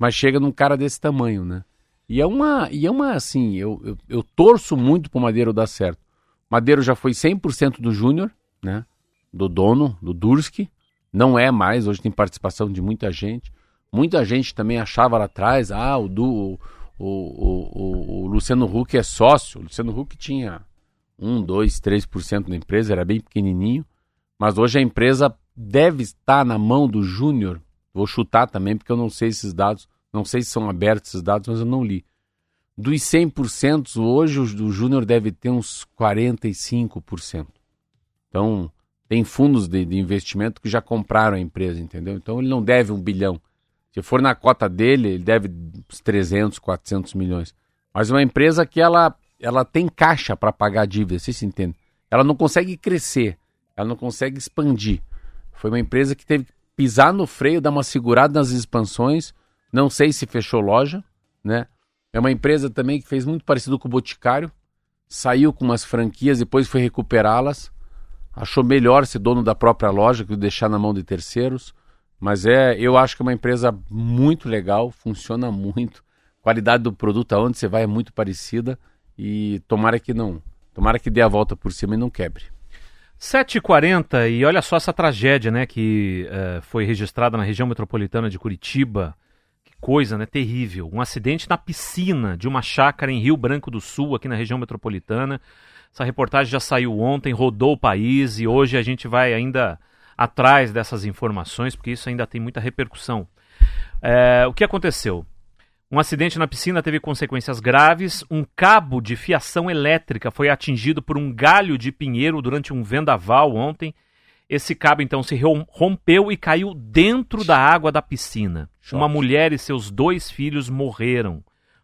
mas chega num cara desse tamanho, né? E é uma, e é uma assim, eu, eu, eu torço muito para o Madeiro dar certo. Madeiro já foi 100% do Júnior, né? Do dono, do Durski. Não é mais, hoje tem participação de muita gente. Muita gente também achava lá atrás, ah, o, do, o, o, o, o Luciano Huck é sócio. O Luciano Huck tinha 1, 2, 3% da empresa, era bem pequenininho. Mas hoje a empresa deve estar na mão do Júnior. Vou chutar também, porque eu não sei esses dados, não sei se são abertos esses dados, mas eu não li. Dos 100%, hoje o Júnior deve ter uns 45%. Então, tem fundos de, de, investimento que já compraram a empresa, entendeu? Então, ele não deve um bilhão. Se for na cota dele, ele deve uns 300, 400 milhões. Mas uma empresa que ela, ela tem caixa para pagar a dívida, se entende? Ela não consegue crescer ela não consegue expandir. Foi uma empresa que teve que pisar no freio, dar uma segurada nas expansões. Não sei se fechou loja, né? É uma empresa também que fez muito parecido com o Boticário. Saiu com umas franquias, depois foi recuperá-las. Achou melhor ser dono da própria loja que deixar na mão de terceiros. Mas é, eu acho que é uma empresa muito legal, funciona muito. Qualidade do produto aonde você vai é muito parecida e tomara que não, tomara que dê a volta por cima e não quebre. 7h40, e olha só essa tragédia, né, que uh, foi registrada na região metropolitana de Curitiba. Que coisa, né, terrível. Um acidente na piscina de uma chácara em Rio Branco do Sul, aqui na região metropolitana. Essa reportagem já saiu ontem, rodou o país e hoje a gente vai ainda atrás dessas informações, porque isso ainda tem muita repercussão. É, o que aconteceu? Um acidente na piscina teve consequências graves. Um cabo de fiação elétrica foi atingido por um galho de pinheiro durante um vendaval ontem. Esse cabo então se rompeu e caiu dentro da água da piscina. Choque. Uma mulher e seus dois filhos morreram. O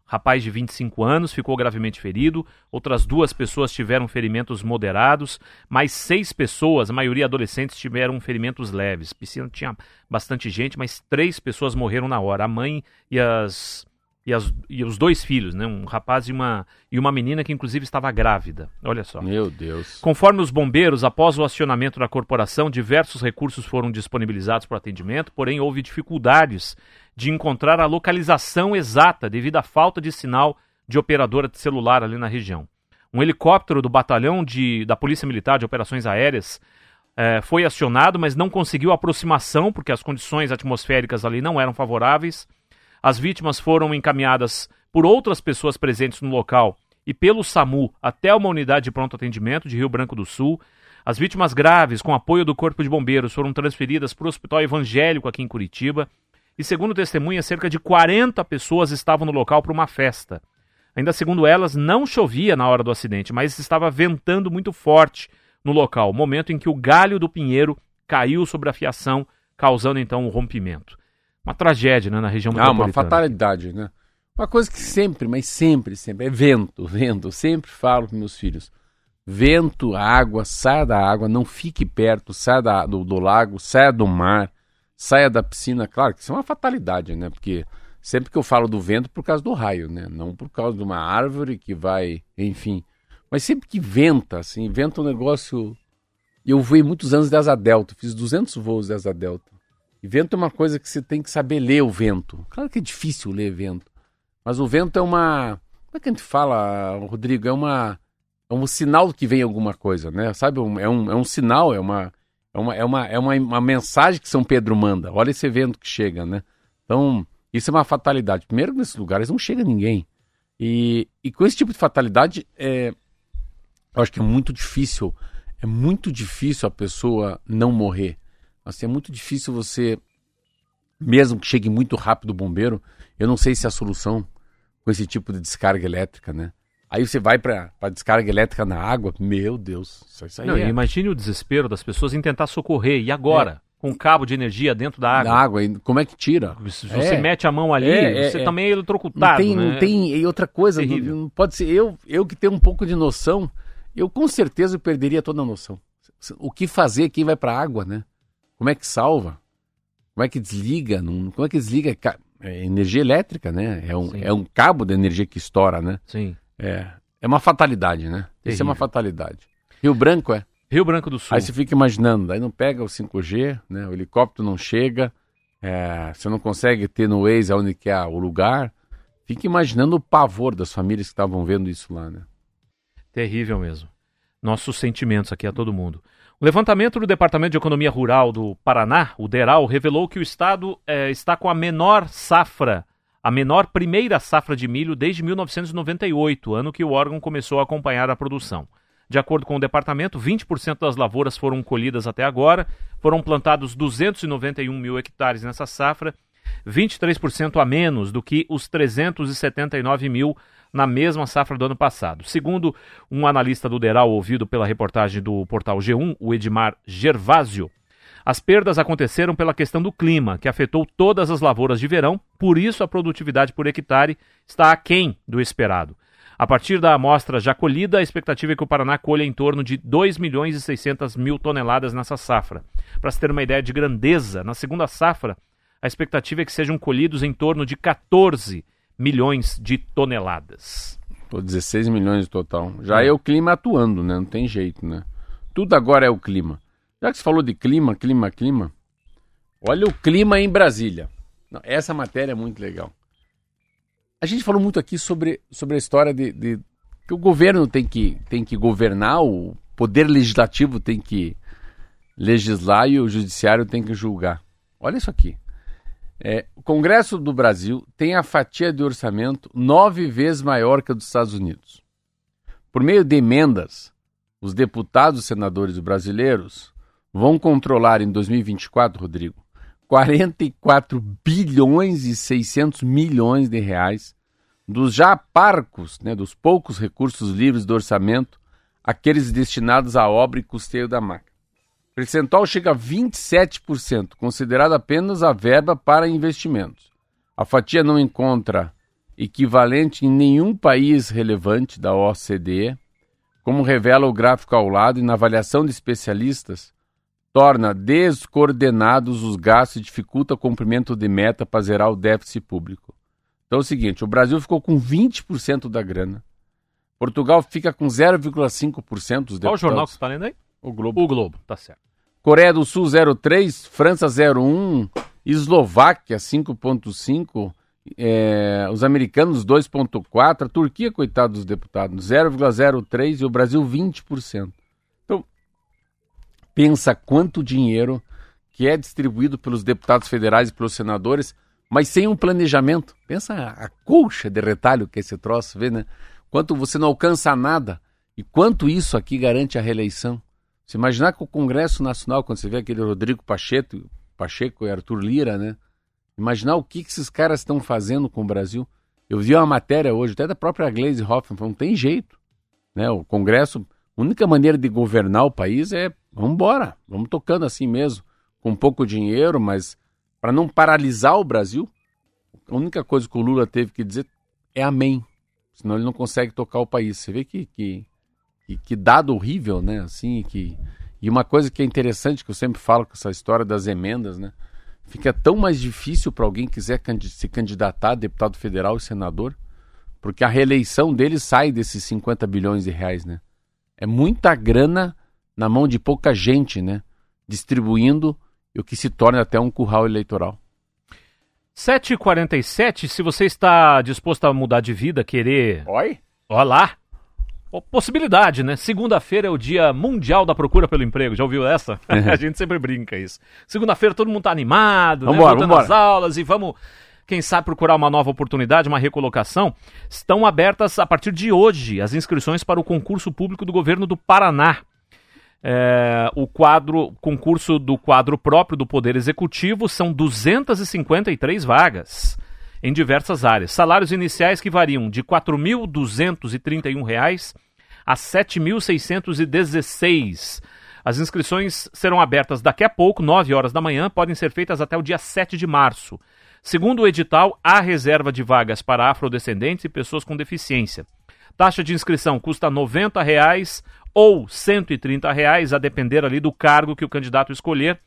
rapaz de 25 anos ficou gravemente ferido, outras duas pessoas tiveram ferimentos moderados, mais seis pessoas, a maioria adolescentes, tiveram ferimentos leves. A piscina tinha bastante gente, mas três pessoas morreram na hora: a mãe e as e, as, e os dois filhos, né? Um rapaz e uma, e uma menina que inclusive estava grávida. Olha só. Meu Deus. Conforme os bombeiros, após o acionamento da corporação, diversos recursos foram disponibilizados para o atendimento, porém houve dificuldades de encontrar a localização exata devido à falta de sinal de operadora de celular ali na região. Um helicóptero do batalhão de, da Polícia Militar de Operações Aéreas eh, foi acionado, mas não conseguiu aproximação porque as condições atmosféricas ali não eram favoráveis. As vítimas foram encaminhadas por outras pessoas presentes no local e pelo SAMU até uma unidade de pronto atendimento de Rio Branco do Sul. As vítimas graves, com apoio do Corpo de Bombeiros, foram transferidas para o Hospital Evangélico aqui em Curitiba. E segundo testemunhas, cerca de 40 pessoas estavam no local para uma festa. Ainda segundo elas, não chovia na hora do acidente, mas estava ventando muito forte no local, momento em que o galho do pinheiro caiu sobre a fiação, causando então o um rompimento uma tragédia né, na região metropolitana. Ah, uma fatalidade, né? Uma coisa que sempre, mas sempre, sempre, é vento, vento. Eu sempre falo para meus filhos, vento, água, saia da água, não fique perto, saia da, do, do lago, saia do mar, saia da piscina. Claro que isso é uma fatalidade, né? Porque sempre que eu falo do vento, por causa do raio, né? Não por causa de uma árvore que vai, enfim. Mas sempre que venta, assim, venta um negócio... Eu voei muitos anos de asa delta, fiz 200 voos de asa delta. E vento é uma coisa que você tem que saber ler o vento. Claro que é difícil ler vento. Mas o vento é uma. Como é que a gente fala, Rodrigo? É uma. É um sinal que vem alguma coisa, né? Sabe? É um, é um sinal, é uma. É uma, é, uma, é uma, uma mensagem que São Pedro manda. Olha esse vento que chega, né? Então, isso é uma fatalidade. Primeiro, nesses lugares não chega ninguém. E, e com esse tipo de fatalidade, é, eu acho que é muito difícil. É muito difícil a pessoa não morrer. Assim, é muito difícil você, mesmo que chegue muito rápido o bombeiro, eu não sei se é a solução com esse tipo de descarga elétrica, né? Aí você vai para descarga elétrica na água, meu Deus, isso aí não, é... Imagine o desespero das pessoas em tentar socorrer. E agora? É. Com um cabo de energia dentro da água. Da água, como é que tira? Se você é. mete a mão ali, é, você é, também é eletrocutado. Não tem, né? não tem. E outra coisa, não, não, pode ser. Eu, eu que tenho um pouco de noção, eu com certeza perderia toda a noção. O que fazer quem vai para a água, né? Como é que salva? Como é que desliga? Como é que desliga? É energia elétrica, né? É um, é um cabo de energia que estoura, né? Sim. É, é uma fatalidade, né? Terrível. Isso é uma fatalidade. Rio Branco é. Rio Branco do Sul. Aí você fica imaginando, aí não pega o 5G, né? O helicóptero não chega, é, você não consegue ter no Waze onde que é o lugar. Fica imaginando o pavor das famílias que estavam vendo isso lá, né? Terrível mesmo. Nossos sentimentos aqui a todo mundo. O levantamento do Departamento de Economia Rural do Paraná, o DERAL, revelou que o estado é, está com a menor safra, a menor primeira safra de milho desde 1998, ano que o órgão começou a acompanhar a produção. De acordo com o departamento, 20% das lavouras foram colhidas até agora, foram plantados 291 mil hectares nessa safra, 23% a menos do que os 379 mil na mesma safra do ano passado. Segundo um analista do Deral ouvido pela reportagem do portal G1, o Edmar Gervásio, as perdas aconteceram pela questão do clima, que afetou todas as lavouras de verão, por isso a produtividade por hectare está aquém do esperado. A partir da amostra já colhida, a expectativa é que o Paraná colha em torno de 2 milhões e 600 mil toneladas nessa safra. Para se ter uma ideia de grandeza, na segunda safra, a expectativa é que sejam colhidos em torno de 14 milhões de toneladas. Pô, 16 milhões de total. Já é. é o clima atuando, né? Não tem jeito, né? Tudo agora é o clima. Já que você falou de clima, clima, clima, olha o clima em Brasília. Não, essa matéria é muito legal. A gente falou muito aqui sobre, sobre a história de, de, que o governo tem que, tem que governar, o poder legislativo tem que legislar e o judiciário tem que julgar. Olha isso aqui. É, o Congresso do Brasil tem a fatia de orçamento nove vezes maior que a dos Estados Unidos. Por meio de emendas, os deputados e senadores brasileiros vão controlar em 2024, Rodrigo, 44 bilhões e 600 milhões de reais dos já parcos, né, dos poucos recursos livres do orçamento, aqueles destinados à obra e custeio da máquina percentual chega a 27%, considerado apenas a verba para investimentos. A fatia não encontra equivalente em nenhum país relevante da OCDE, como revela o gráfico ao lado, e na avaliação de especialistas, torna descoordenados os gastos e dificulta o cumprimento de meta para zerar o déficit público. Então é o seguinte, o Brasil ficou com 20% da grana. Portugal fica com 0,5% dos deputados. Qual o jornal que você está lendo aí? O Globo. O Globo, tá certo. Coreia do Sul 0,3, França 0,1, Eslováquia 5,5, é, os americanos 2,4, a Turquia, coitado dos deputados, 0,03 e o Brasil 20%. Então, pensa quanto dinheiro que é distribuído pelos deputados federais e pelos senadores, mas sem um planejamento. Pensa a, a colcha de retalho que é esse troço, vê, né? Quanto você não alcança nada e quanto isso aqui garante a reeleição. Se imaginar que o Congresso Nacional, quando você vê aquele Rodrigo Pacheco, Pacheco e Arthur Lira, né? Imaginar o que, que esses caras estão fazendo com o Brasil. Eu vi uma matéria hoje, até da própria Glaze Hoffman, falando, não tem jeito. Né? O Congresso, a única maneira de governar o país é, vamos embora, vamos tocando assim mesmo, com pouco dinheiro, mas para não paralisar o Brasil, a única coisa que o Lula teve que dizer é amém. Senão ele não consegue tocar o país. Você vê que, que que, que dado horrível, né? Assim, que e uma coisa que é interessante que eu sempre falo com essa história das emendas, né? Fica tão mais difícil para alguém que quiser se candidatar a deputado federal e senador, porque a reeleição dele sai desses 50 bilhões de reais, né? É muita grana na mão de pouca gente, né? Distribuindo o que se torna até um curral eleitoral. 7h47, se você está disposto a mudar de vida, querer. Oi? Olá! Possibilidade, né? Segunda-feira é o dia mundial da procura pelo emprego. Já ouviu essa? a gente sempre brinca isso. Segunda-feira todo mundo tá animado, vambora, né? Voltando às aulas e vamos, quem sabe, procurar uma nova oportunidade, uma recolocação. Estão abertas a partir de hoje as inscrições para o concurso público do governo do Paraná. É, o quadro, concurso do quadro próprio do Poder Executivo são 253 vagas em diversas áreas. Salários iniciais que variam de R$ 4.231 a R$ 7.616. As inscrições serão abertas daqui a pouco, 9 horas da manhã, podem ser feitas até o dia 7 de março. Segundo o edital, há reserva de vagas para afrodescendentes e pessoas com deficiência. Taxa de inscrição custa 90 reais ou 130 reais, a depender ali do cargo que o candidato escolher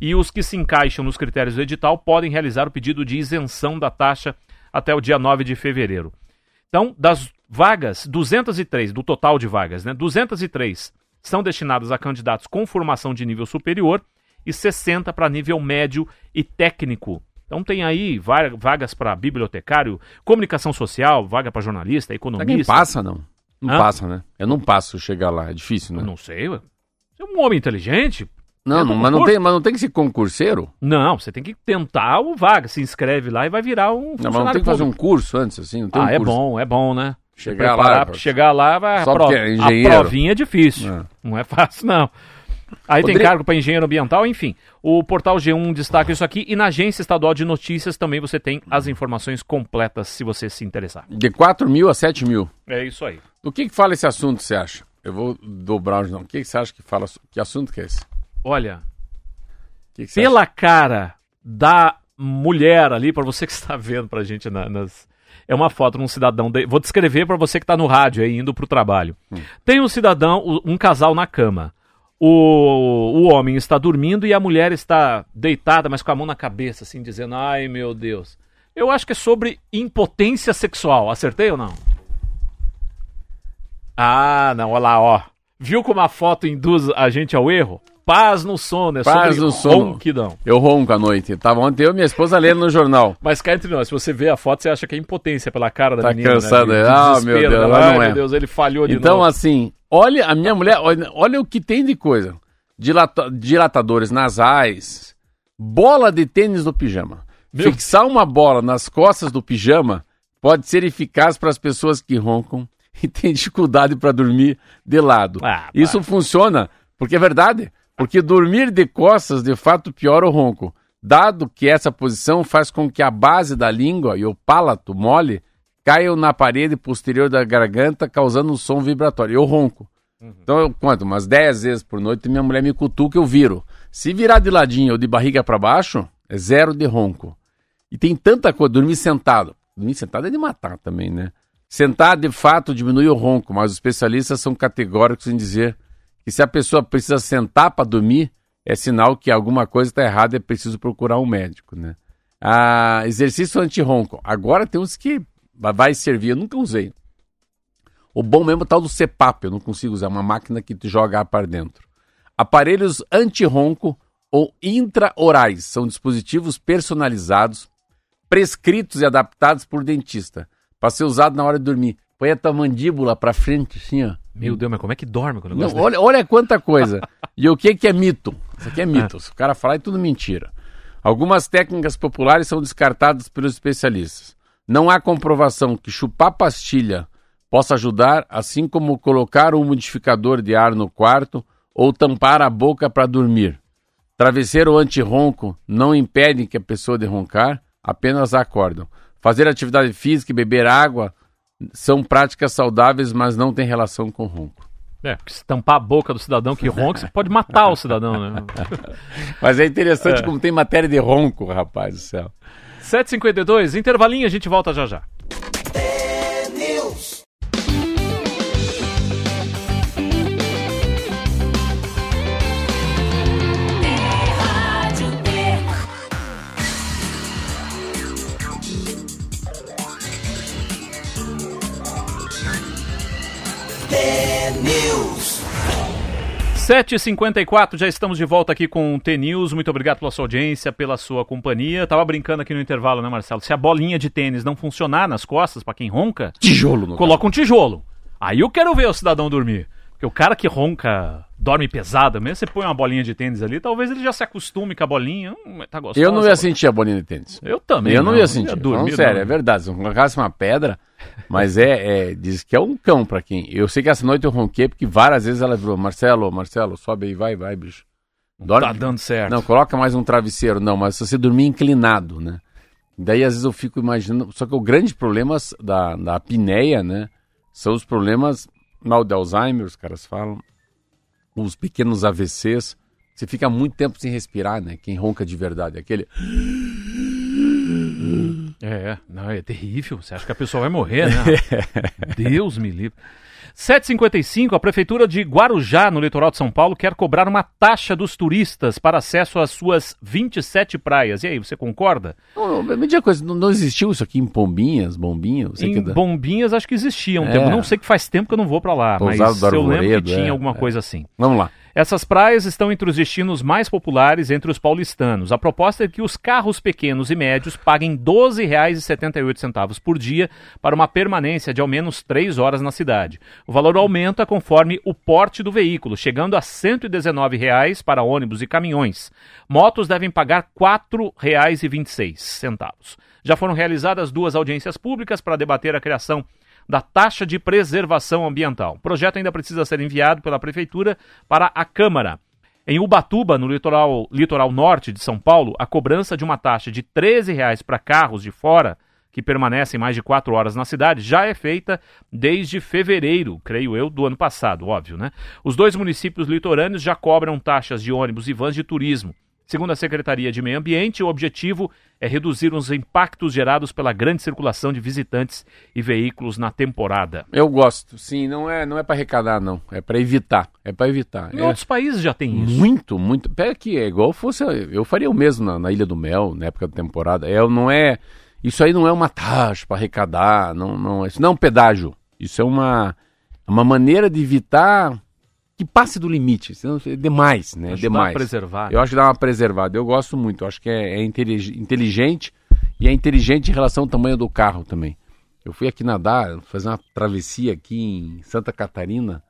E os que se encaixam nos critérios do edital podem realizar o pedido de isenção da taxa até o dia 9 de fevereiro. Então, das vagas, 203, do total de vagas, né? 203 são destinadas a candidatos com formação de nível superior e 60 para nível médio e técnico. Então tem aí vagas para bibliotecário, comunicação social, vaga para jornalista, economista. Ninguém passa, não. Não Hã? passa, né? Eu não passo chegar lá, é difícil, né? Eu não sei, ué. Você é um homem inteligente. Não, não mas, não tem, mas não tem que ser concurseiro? Não, você tem que tentar o vaga, se inscreve lá e vai virar um Não, mas não tem que fazer um curso antes, assim? ah, um é bom, é bom, né? Chegar lá, chegar lá, vai, Só a, prov... é engenheiro. a provinha é difícil. É. Não é fácil, não. Aí Poderia... tem cargo para engenheiro ambiental, enfim. O portal G1 destaca isso aqui e na agência estadual de notícias também você tem as informações completas se você se interessar. De 4 mil a 7 mil. É isso aí. Do que, que fala esse assunto, você acha? Eu vou dobrar não. O que, que você acha que fala? Que assunto que é esse? Olha, que que pela acha? cara da mulher ali, para você que está vendo pra gente na, nas. É uma foto de um cidadão. De... Vou descrever para você que está no rádio aí, indo pro trabalho. Hum. Tem um cidadão, um casal na cama. O, o homem está dormindo e a mulher está deitada, mas com a mão na cabeça, assim, dizendo: Ai meu Deus. Eu acho que é sobre impotência sexual. Acertei ou não? Ah, não, olha lá, ó. Viu como a foto induz a gente ao erro? Paz no sono, é Paz sobre no sono. ronquidão. Eu ronco à noite. Tava ontem eu e minha esposa lendo no jornal. Mas cá entre nós, se você vê a foto, você acha que é impotência pela cara da tá menina. Tá cansada. Né? Ah, meu Deus, dela. Ai, não é. meu Deus, ele falhou de então, novo. Então, assim, olha, a minha mulher, olha, olha o que tem de coisa. Dilata, dilatadores nasais, bola de tênis no pijama. Meu... Fixar uma bola nas costas do pijama pode ser eficaz para as pessoas que roncam e têm dificuldade para dormir de lado. Ah, Isso funciona, porque é verdade. Porque dormir de costas de fato piora o ronco, dado que essa posição faz com que a base da língua e o palato mole caiam na parede posterior da garganta, causando um som vibratório. Eu ronco. Uhum. Então eu conto umas 10 vezes por noite, minha mulher me cutuca, eu viro. Se virar de ladinho ou de barriga para baixo, é zero de ronco. E tem tanta coisa, dormir sentado. Dormir sentado é de matar também, né? Sentar, de fato, diminui o ronco, mas os especialistas são categóricos em dizer que se a pessoa precisa sentar para dormir, é sinal que alguma coisa está errada e é preciso procurar um médico, né? Ah, exercício anti-ronco. Agora tem uns que vai servir, eu nunca usei. O bom mesmo é o tal do CPAP, eu não consigo usar, uma máquina que te joga ar para dentro. Aparelhos anti-ronco ou intraorais são dispositivos personalizados, prescritos e adaptados por dentista para ser usado na hora de dormir. Põe a tua mandíbula para frente, assim, ó. Meu Deus, mas como é que dorme quando Não, olha, olha quanta coisa. e o que, que é mito? Isso aqui é mito. O cara fala é tudo mentira. Algumas técnicas populares são descartadas pelos especialistas. Não há comprovação que chupar pastilha possa ajudar, assim como colocar um modificador de ar no quarto ou tampar a boca para dormir. Travesseiro anti-ronco não impedem que a pessoa de roncar, apenas acordam. Fazer atividade física e beber água são práticas saudáveis, mas não tem relação com ronco. É, porque se tampar a boca do cidadão que ronca, você pode matar o cidadão, né? Mas é interessante é. como tem matéria de ronco, rapaz do céu. 7h52, intervalinho, a gente volta já já. 7h54, já estamos de volta aqui com o T-News. Muito obrigado pela sua audiência, pela sua companhia. Tava brincando aqui no intervalo, né, Marcelo? Se a bolinha de tênis não funcionar nas costas, para quem ronca, tijolo no coloca um tijolo. Aí eu quero ver o cidadão dormir. Porque o cara que ronca, dorme pesado, mesmo você põe uma bolinha de tênis ali, talvez ele já se acostume com a bolinha. Hum, tá gostoso. Eu não ia sentir a bolinha de tênis. Eu também. Eu não, não ia sentir. Ia dormir, sério, não. é verdade. Se eu colocasse uma pedra, mas é, é, diz que é um cão para quem. Eu sei que essa noite eu ronquei porque várias vezes ela virou, Marcelo, Marcelo, sobe aí, vai, vai, bicho. Dorme. Tá dando certo. Não, coloca mais um travesseiro, não, mas se você dormir inclinado, né? Daí às vezes eu fico imaginando, só que o grande problema da, da apneia, né, são os problemas mal de Alzheimer, os caras falam, os pequenos AVCs. Você fica muito tempo sem respirar, né? Quem ronca de verdade, aquele. É, não, é terrível. Você acha que a pessoa vai morrer, né? Deus me livre. 7h55, a Prefeitura de Guarujá, no litoral de São Paulo, quer cobrar uma taxa dos turistas para acesso às suas 27 praias. E aí, você concorda? Não, me diga coisa, não, não, existiu isso aqui em Pombinhas, Bombinhas? Em que... Bombinhas acho que existia um é. tempo. Não sei que faz tempo que eu não vou para lá, Pousado mas eu lembro que tinha é, alguma é. coisa assim. Vamos lá. Essas praias estão entre os destinos mais populares entre os paulistanos. A proposta é que os carros pequenos e médios paguem R$ 12,78 por dia para uma permanência de ao menos 3 horas na cidade. O valor aumenta conforme o porte do veículo, chegando a 119 reais para ônibus e caminhões. Motos devem pagar R$ 4,26. Já foram realizadas duas audiências públicas para debater a criação da taxa de preservação ambiental. O projeto ainda precisa ser enviado pela Prefeitura para a Câmara. Em Ubatuba, no litoral, litoral norte de São Paulo, a cobrança de uma taxa de R$ 13,00 para carros de fora que permanecem mais de quatro horas na cidade, já é feita desde fevereiro, creio eu, do ano passado, óbvio, né? Os dois municípios litorâneos já cobram taxas de ônibus e vans de turismo. Segundo a Secretaria de Meio Ambiente, o objetivo é reduzir os impactos gerados pela grande circulação de visitantes e veículos na temporada. Eu gosto, sim, não é, não é para arrecadar não, é para evitar, é para evitar. Em é... outros países já tem isso. Muito, muito. Pega que é igual fosse, eu faria o mesmo na, na, Ilha do Mel, na época da temporada. É, não é, isso aí não é uma taxa para arrecadar, não, não, isso não é um pedágio. Isso é uma, uma maneira de evitar que passe do limite, senão é demais, né? Ajudar demais. A preservar. Eu acho que dá uma preservada. Eu gosto muito. Eu acho que é, é inteligente e é inteligente em relação ao tamanho do carro também. Eu fui aqui nadar, fazer uma travessia aqui em Santa Catarina.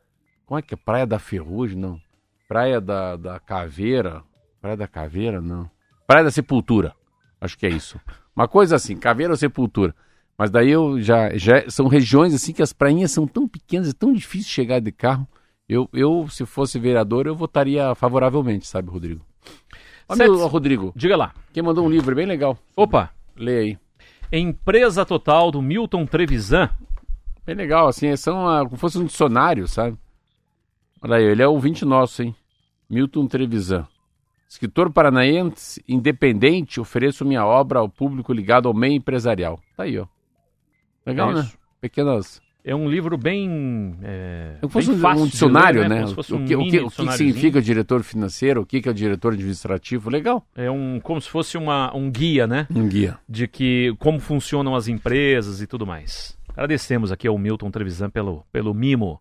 Como é que é? Praia da Ferrugem? Não. Praia da, da Caveira. Praia da Caveira? Não. Praia da Sepultura. Acho que é isso. Uma coisa assim, Caveira ou Sepultura. Mas daí eu já, já. São regiões assim que as prainhas são tão pequenas, é tão difícil chegar de carro. Eu, eu, se fosse vereador, eu votaria favoravelmente, sabe, Rodrigo? Olha, Rodrigo. Diga lá. Quem mandou um livro bem legal. Opa. Lê aí. Empresa Total, do Milton Trevisan. Bem legal, assim, são uh, como fosse um dicionário, sabe? Olha aí, ele é ouvinte nosso, hein? Milton Trevisan. Escritor paranaense, independente, ofereço minha obra ao público ligado ao meio empresarial. Tá aí, ó. Legal, é né? Pequenas é um livro bem. É, como fosse um, um dicionário, ler, né? né? O, um que, o, que, o que significa diretor financeiro, o que, que é o diretor administrativo, legal. É um como se fosse uma, um guia, né? Um guia. De que como funcionam as empresas e tudo mais. Agradecemos aqui ao Milton Trevisan pelo, pelo mimo.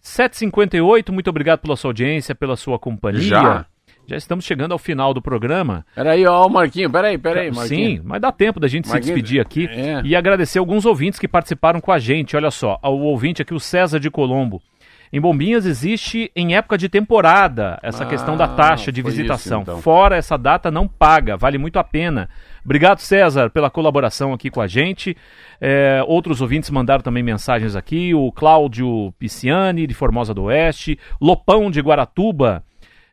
758, muito obrigado pela sua audiência, pela sua companhia. Já. Já estamos chegando ao final do programa. Peraí, ó, o Marquinho, peraí, peraí, Marquinho. Sim, mas dá tempo da gente Marquinho, se despedir aqui é. e agradecer alguns ouvintes que participaram com a gente. Olha só, o ouvinte aqui, o César de Colombo. Em Bombinhas existe em época de temporada essa ah, questão da taxa de visitação. Isso, então. Fora essa data não paga, vale muito a pena. Obrigado, César, pela colaboração aqui com a gente. É, outros ouvintes mandaram também mensagens aqui. O Cláudio Pisciani, de Formosa do Oeste. Lopão, de Guaratuba.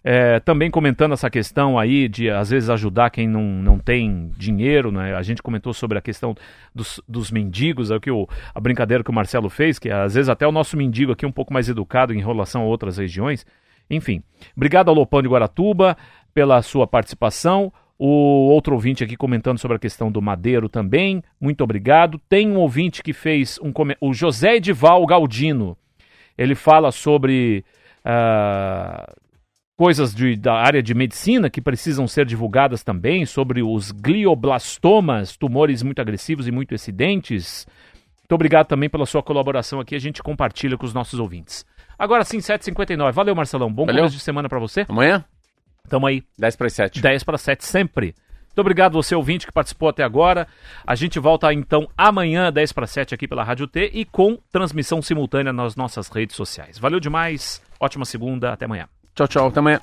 É, também comentando essa questão aí de às vezes ajudar quem não, não tem dinheiro, né? A gente comentou sobre a questão dos, dos mendigos, é o que o, a brincadeira que o Marcelo fez, que às vezes até o nosso mendigo aqui é um pouco mais educado em relação a outras regiões. Enfim, obrigado ao Lopão de Guaratuba pela sua participação. O outro ouvinte aqui comentando sobre a questão do Madeiro também, muito obrigado. Tem um ouvinte que fez um o José Edival Galdino. Ele fala sobre uh, coisas de, da área de medicina que precisam ser divulgadas também sobre os glioblastomas, tumores muito agressivos e muito excidentes. Muito obrigado também pela sua colaboração aqui, a gente compartilha com os nossos ouvintes. Agora sim, 7h59. Valeu, Marcelão. Bom Valeu. começo de semana para você. Amanhã? Tamo aí. 10 para 7. 10 para 7 sempre. Muito obrigado você ouvinte que participou até agora. A gente volta então amanhã, 10 para 7 aqui pela Rádio T e com transmissão simultânea nas nossas redes sociais. Valeu demais. Ótima segunda, até amanhã. Tchau, tchau. Até amanhã.